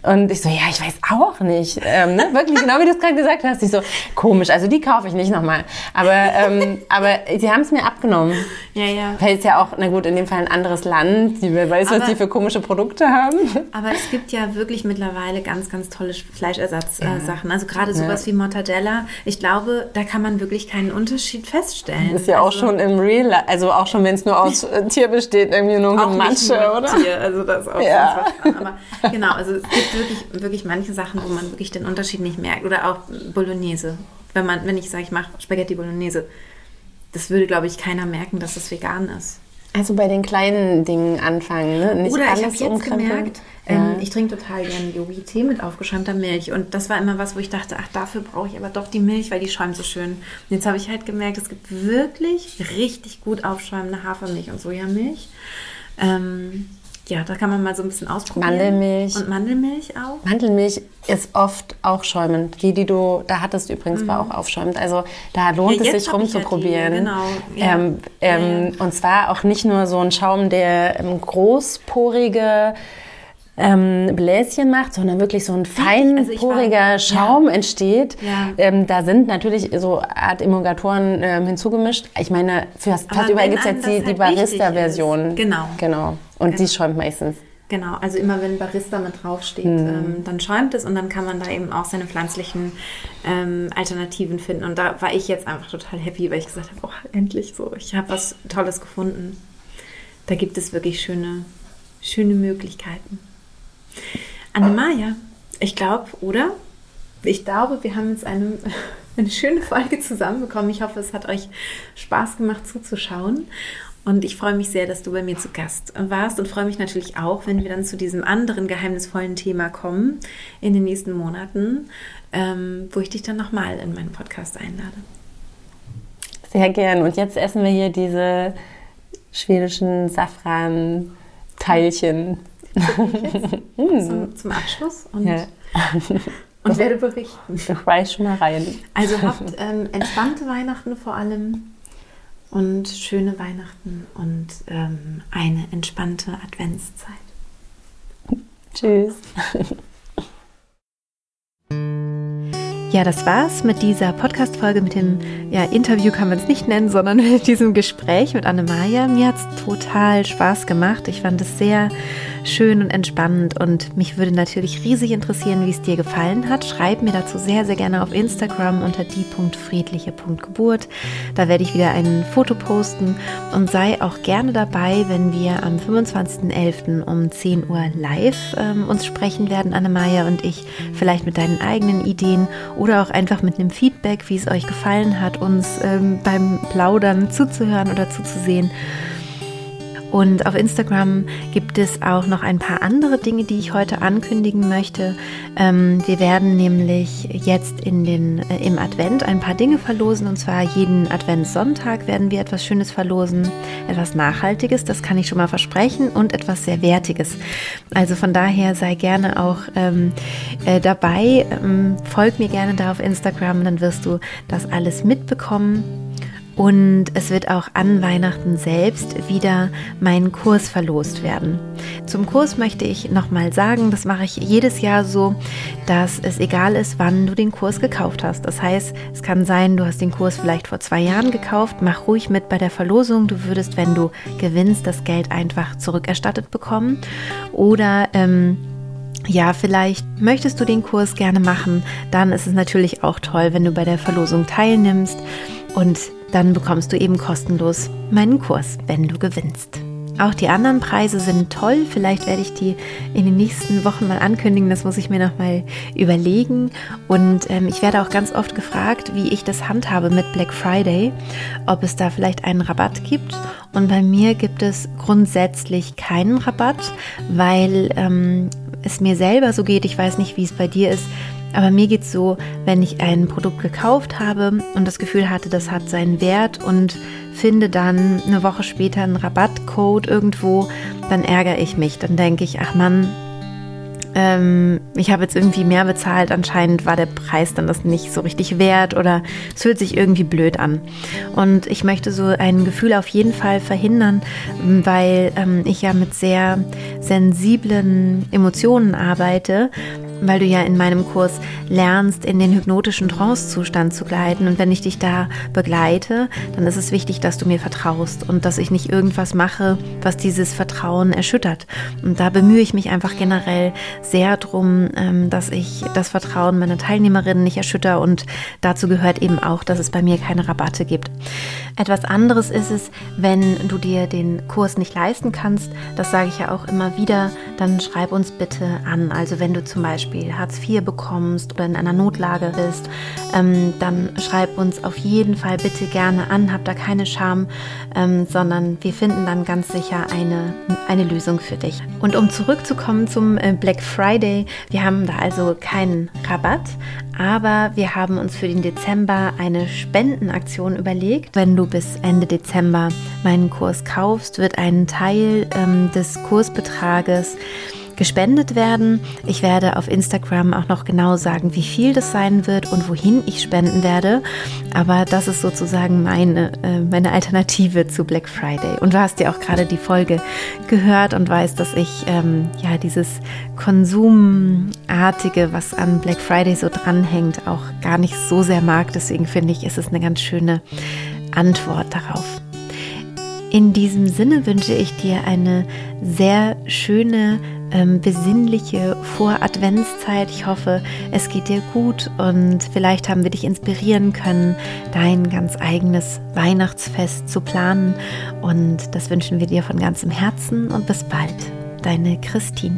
und ich so, ja, ich weiß auch nicht. Ähm, ne? Wirklich, genau wie du es gerade gesagt hast. Ich so, komisch, also die kaufe ich nicht nochmal. Aber, ähm, aber sie haben es mir abgenommen. Ja, ja. Weil es ja auch, na gut, in dem Fall ein anderes Land, die wer weiß, aber, was die für komische Produkte haben. Aber es gibt ja wirklich mittlerweile ganz, ganz tolle Fleischersatzsachen. Äh, also gerade sowas ja. wie Mortadella. Ich glaube, da kann man wirklich keinen Unterschied feststellen. Das ist ja also, auch schon im Real, also auch schon, wenn es nur aus Tier besteht, irgendwie nur Matsche, oder? Tier, also das ist auch ja. was Aber genau, also es gibt wirklich, wirklich manche Sachen, wo man wirklich den Unterschied nicht merkt. Oder auch Bolognese. Wenn, man, wenn ich sage, ich mache Spaghetti Bolognese, das würde, glaube ich, keiner merken, dass es vegan ist. Also bei den kleinen Dingen anfangen, ne? Nicht Oder ich habe jetzt gemerkt, ähm, ja. ähm, ich trinke total gerne Yogi-Tee mit aufgeschäumter Milch. Und das war immer was, wo ich dachte, ach, dafür brauche ich aber doch die Milch, weil die schäumt so schön. Und jetzt habe ich halt gemerkt, es gibt wirklich richtig gut aufschäumende Hafermilch und Sojamilch. Ähm, ja, da kann man mal so ein bisschen ausprobieren. Mandelmilch. Und Mandelmilch auch? Mandelmilch ist oft auch schäumend. Die, die du da hattest übrigens, mhm. war auch aufschäumend. Also da lohnt ja, es sich rumzuprobieren. Ja genau. Ja. Ähm, ähm, und zwar auch nicht nur so ein Schaum, der ähm, großporige ähm, Bläschen macht, sondern wirklich so ein feinporiger also Schaum ja. entsteht. Ja. Ähm, da sind natürlich so Art Emulgatoren ähm, hinzugemischt. Ich meine, für fast überall gibt es jetzt die, die halt Barista-Version. Genau. Genau. Und genau. die schäumt meistens. Genau, also immer wenn Barista mit draufsteht, mhm. ähm, dann schäumt es und dann kann man da eben auch seine pflanzlichen ähm, Alternativen finden. Und da war ich jetzt einfach total happy, weil ich gesagt habe, oh, endlich so, ich habe was Tolles gefunden. Da gibt es wirklich schöne, schöne Möglichkeiten. Annemaja, ich glaube, oder? Ich glaube, wir haben jetzt eine, eine schöne Folge zusammenbekommen. Ich hoffe, es hat euch Spaß gemacht zuzuschauen. Und ich freue mich sehr, dass du bei mir zu Gast warst und freue mich natürlich auch, wenn wir dann zu diesem anderen geheimnisvollen Thema kommen in den nächsten Monaten, ähm, wo ich dich dann nochmal in meinen Podcast einlade. Sehr gern. Und jetzt essen wir hier diese schwedischen Safran-Teilchen. Zum, zum Abschluss und, ja. und werde berichten. Ich weiß schon mal rein. Also habt ähm, entspannte Weihnachten vor allem und schöne Weihnachten und ähm, eine entspannte Adventszeit. Tschüss. Ja, das war's mit dieser Podcast-Folge, mit dem ja, Interview kann man es nicht nennen, sondern mit diesem Gespräch mit Annemaja. Mir hat es total Spaß gemacht. Ich fand es sehr schön und entspannend und mich würde natürlich riesig interessieren, wie es dir gefallen hat. Schreib mir dazu sehr, sehr gerne auf Instagram unter die.friedliche.geburt. Da werde ich wieder ein Foto posten und sei auch gerne dabei, wenn wir am 25.11. um 10 Uhr live ähm, uns sprechen werden, Annemaja und ich, vielleicht mit deinen eigenen Ideen oder auch einfach mit einem Feedback, wie es euch gefallen hat, uns ähm, beim Plaudern zuzuhören oder zuzusehen. Und auf Instagram gibt es auch noch ein paar andere Dinge, die ich heute ankündigen möchte. Ähm, wir werden nämlich jetzt in den, äh, im Advent ein paar Dinge verlosen. Und zwar jeden Adventssonntag werden wir etwas Schönes verlosen. Etwas Nachhaltiges, das kann ich schon mal versprechen. Und etwas sehr Wertiges. Also von daher sei gerne auch ähm, äh, dabei. Ähm, folg mir gerne da auf Instagram, dann wirst du das alles mitbekommen. Und es wird auch an Weihnachten selbst wieder mein Kurs verlost werden. Zum Kurs möchte ich nochmal sagen, das mache ich jedes Jahr so, dass es egal ist, wann du den Kurs gekauft hast. Das heißt, es kann sein, du hast den Kurs vielleicht vor zwei Jahren gekauft, mach ruhig mit bei der Verlosung. Du würdest, wenn du gewinnst, das Geld einfach zurückerstattet bekommen. Oder ähm, ja, vielleicht möchtest du den Kurs gerne machen, dann ist es natürlich auch toll, wenn du bei der Verlosung teilnimmst und dann bekommst du eben kostenlos meinen Kurs, wenn du gewinnst. Auch die anderen Preise sind toll. Vielleicht werde ich die in den nächsten Wochen mal ankündigen. Das muss ich mir noch mal überlegen. Und ähm, ich werde auch ganz oft gefragt, wie ich das handhabe mit Black Friday, ob es da vielleicht einen Rabatt gibt. Und bei mir gibt es grundsätzlich keinen Rabatt, weil ähm, es mir selber so geht. Ich weiß nicht, wie es bei dir ist aber mir geht es so, wenn ich ein Produkt gekauft habe und das Gefühl hatte, das hat seinen Wert und finde dann eine Woche später einen Rabattcode irgendwo, dann ärgere ich mich. Dann denke ich, ach Mann, ähm, ich habe jetzt irgendwie mehr bezahlt. Anscheinend war der Preis dann das nicht so richtig wert oder es fühlt sich irgendwie blöd an. Und ich möchte so ein Gefühl auf jeden Fall verhindern, weil ähm, ich ja mit sehr sensiblen Emotionen arbeite weil du ja in meinem Kurs lernst, in den hypnotischen Trance-Zustand zu gleiten. Und wenn ich dich da begleite, dann ist es wichtig, dass du mir vertraust und dass ich nicht irgendwas mache, was dieses Vertrauen erschüttert. Und da bemühe ich mich einfach generell sehr drum, ähm, dass ich das Vertrauen meiner Teilnehmerinnen nicht erschütter. Und dazu gehört eben auch, dass es bei mir keine Rabatte gibt. Etwas anderes ist es, wenn du dir den Kurs nicht leisten kannst. Das sage ich ja auch immer wieder. Dann schreib uns bitte an. Also wenn du zum Beispiel Beispiel Hartz IV bekommst oder in einer Notlage bist, ähm, dann schreib uns auf jeden Fall bitte gerne an, hab da keine Scham, ähm, sondern wir finden dann ganz sicher eine, eine Lösung für dich. Und um zurückzukommen zum äh, Black Friday, wir haben da also keinen Rabatt, aber wir haben uns für den Dezember eine Spendenaktion überlegt. Wenn du bis Ende Dezember meinen Kurs kaufst, wird ein Teil ähm, des Kursbetrages gespendet werden. Ich werde auf Instagram auch noch genau sagen, wie viel das sein wird und wohin ich spenden werde. Aber das ist sozusagen meine, äh, meine Alternative zu Black Friday. Und du hast ja auch gerade die Folge gehört und weißt, dass ich ähm, ja dieses Konsumartige, was an Black Friday so dranhängt, auch gar nicht so sehr mag. Deswegen finde ich, ist es eine ganz schöne Antwort darauf. In diesem Sinne wünsche ich dir eine sehr schöne ähm, besinnliche Voradventszeit. Ich hoffe, es geht dir gut und vielleicht haben wir dich inspirieren können, dein ganz eigenes Weihnachtsfest zu planen. Und das wünschen wir dir von ganzem Herzen und bis bald. Deine Christine.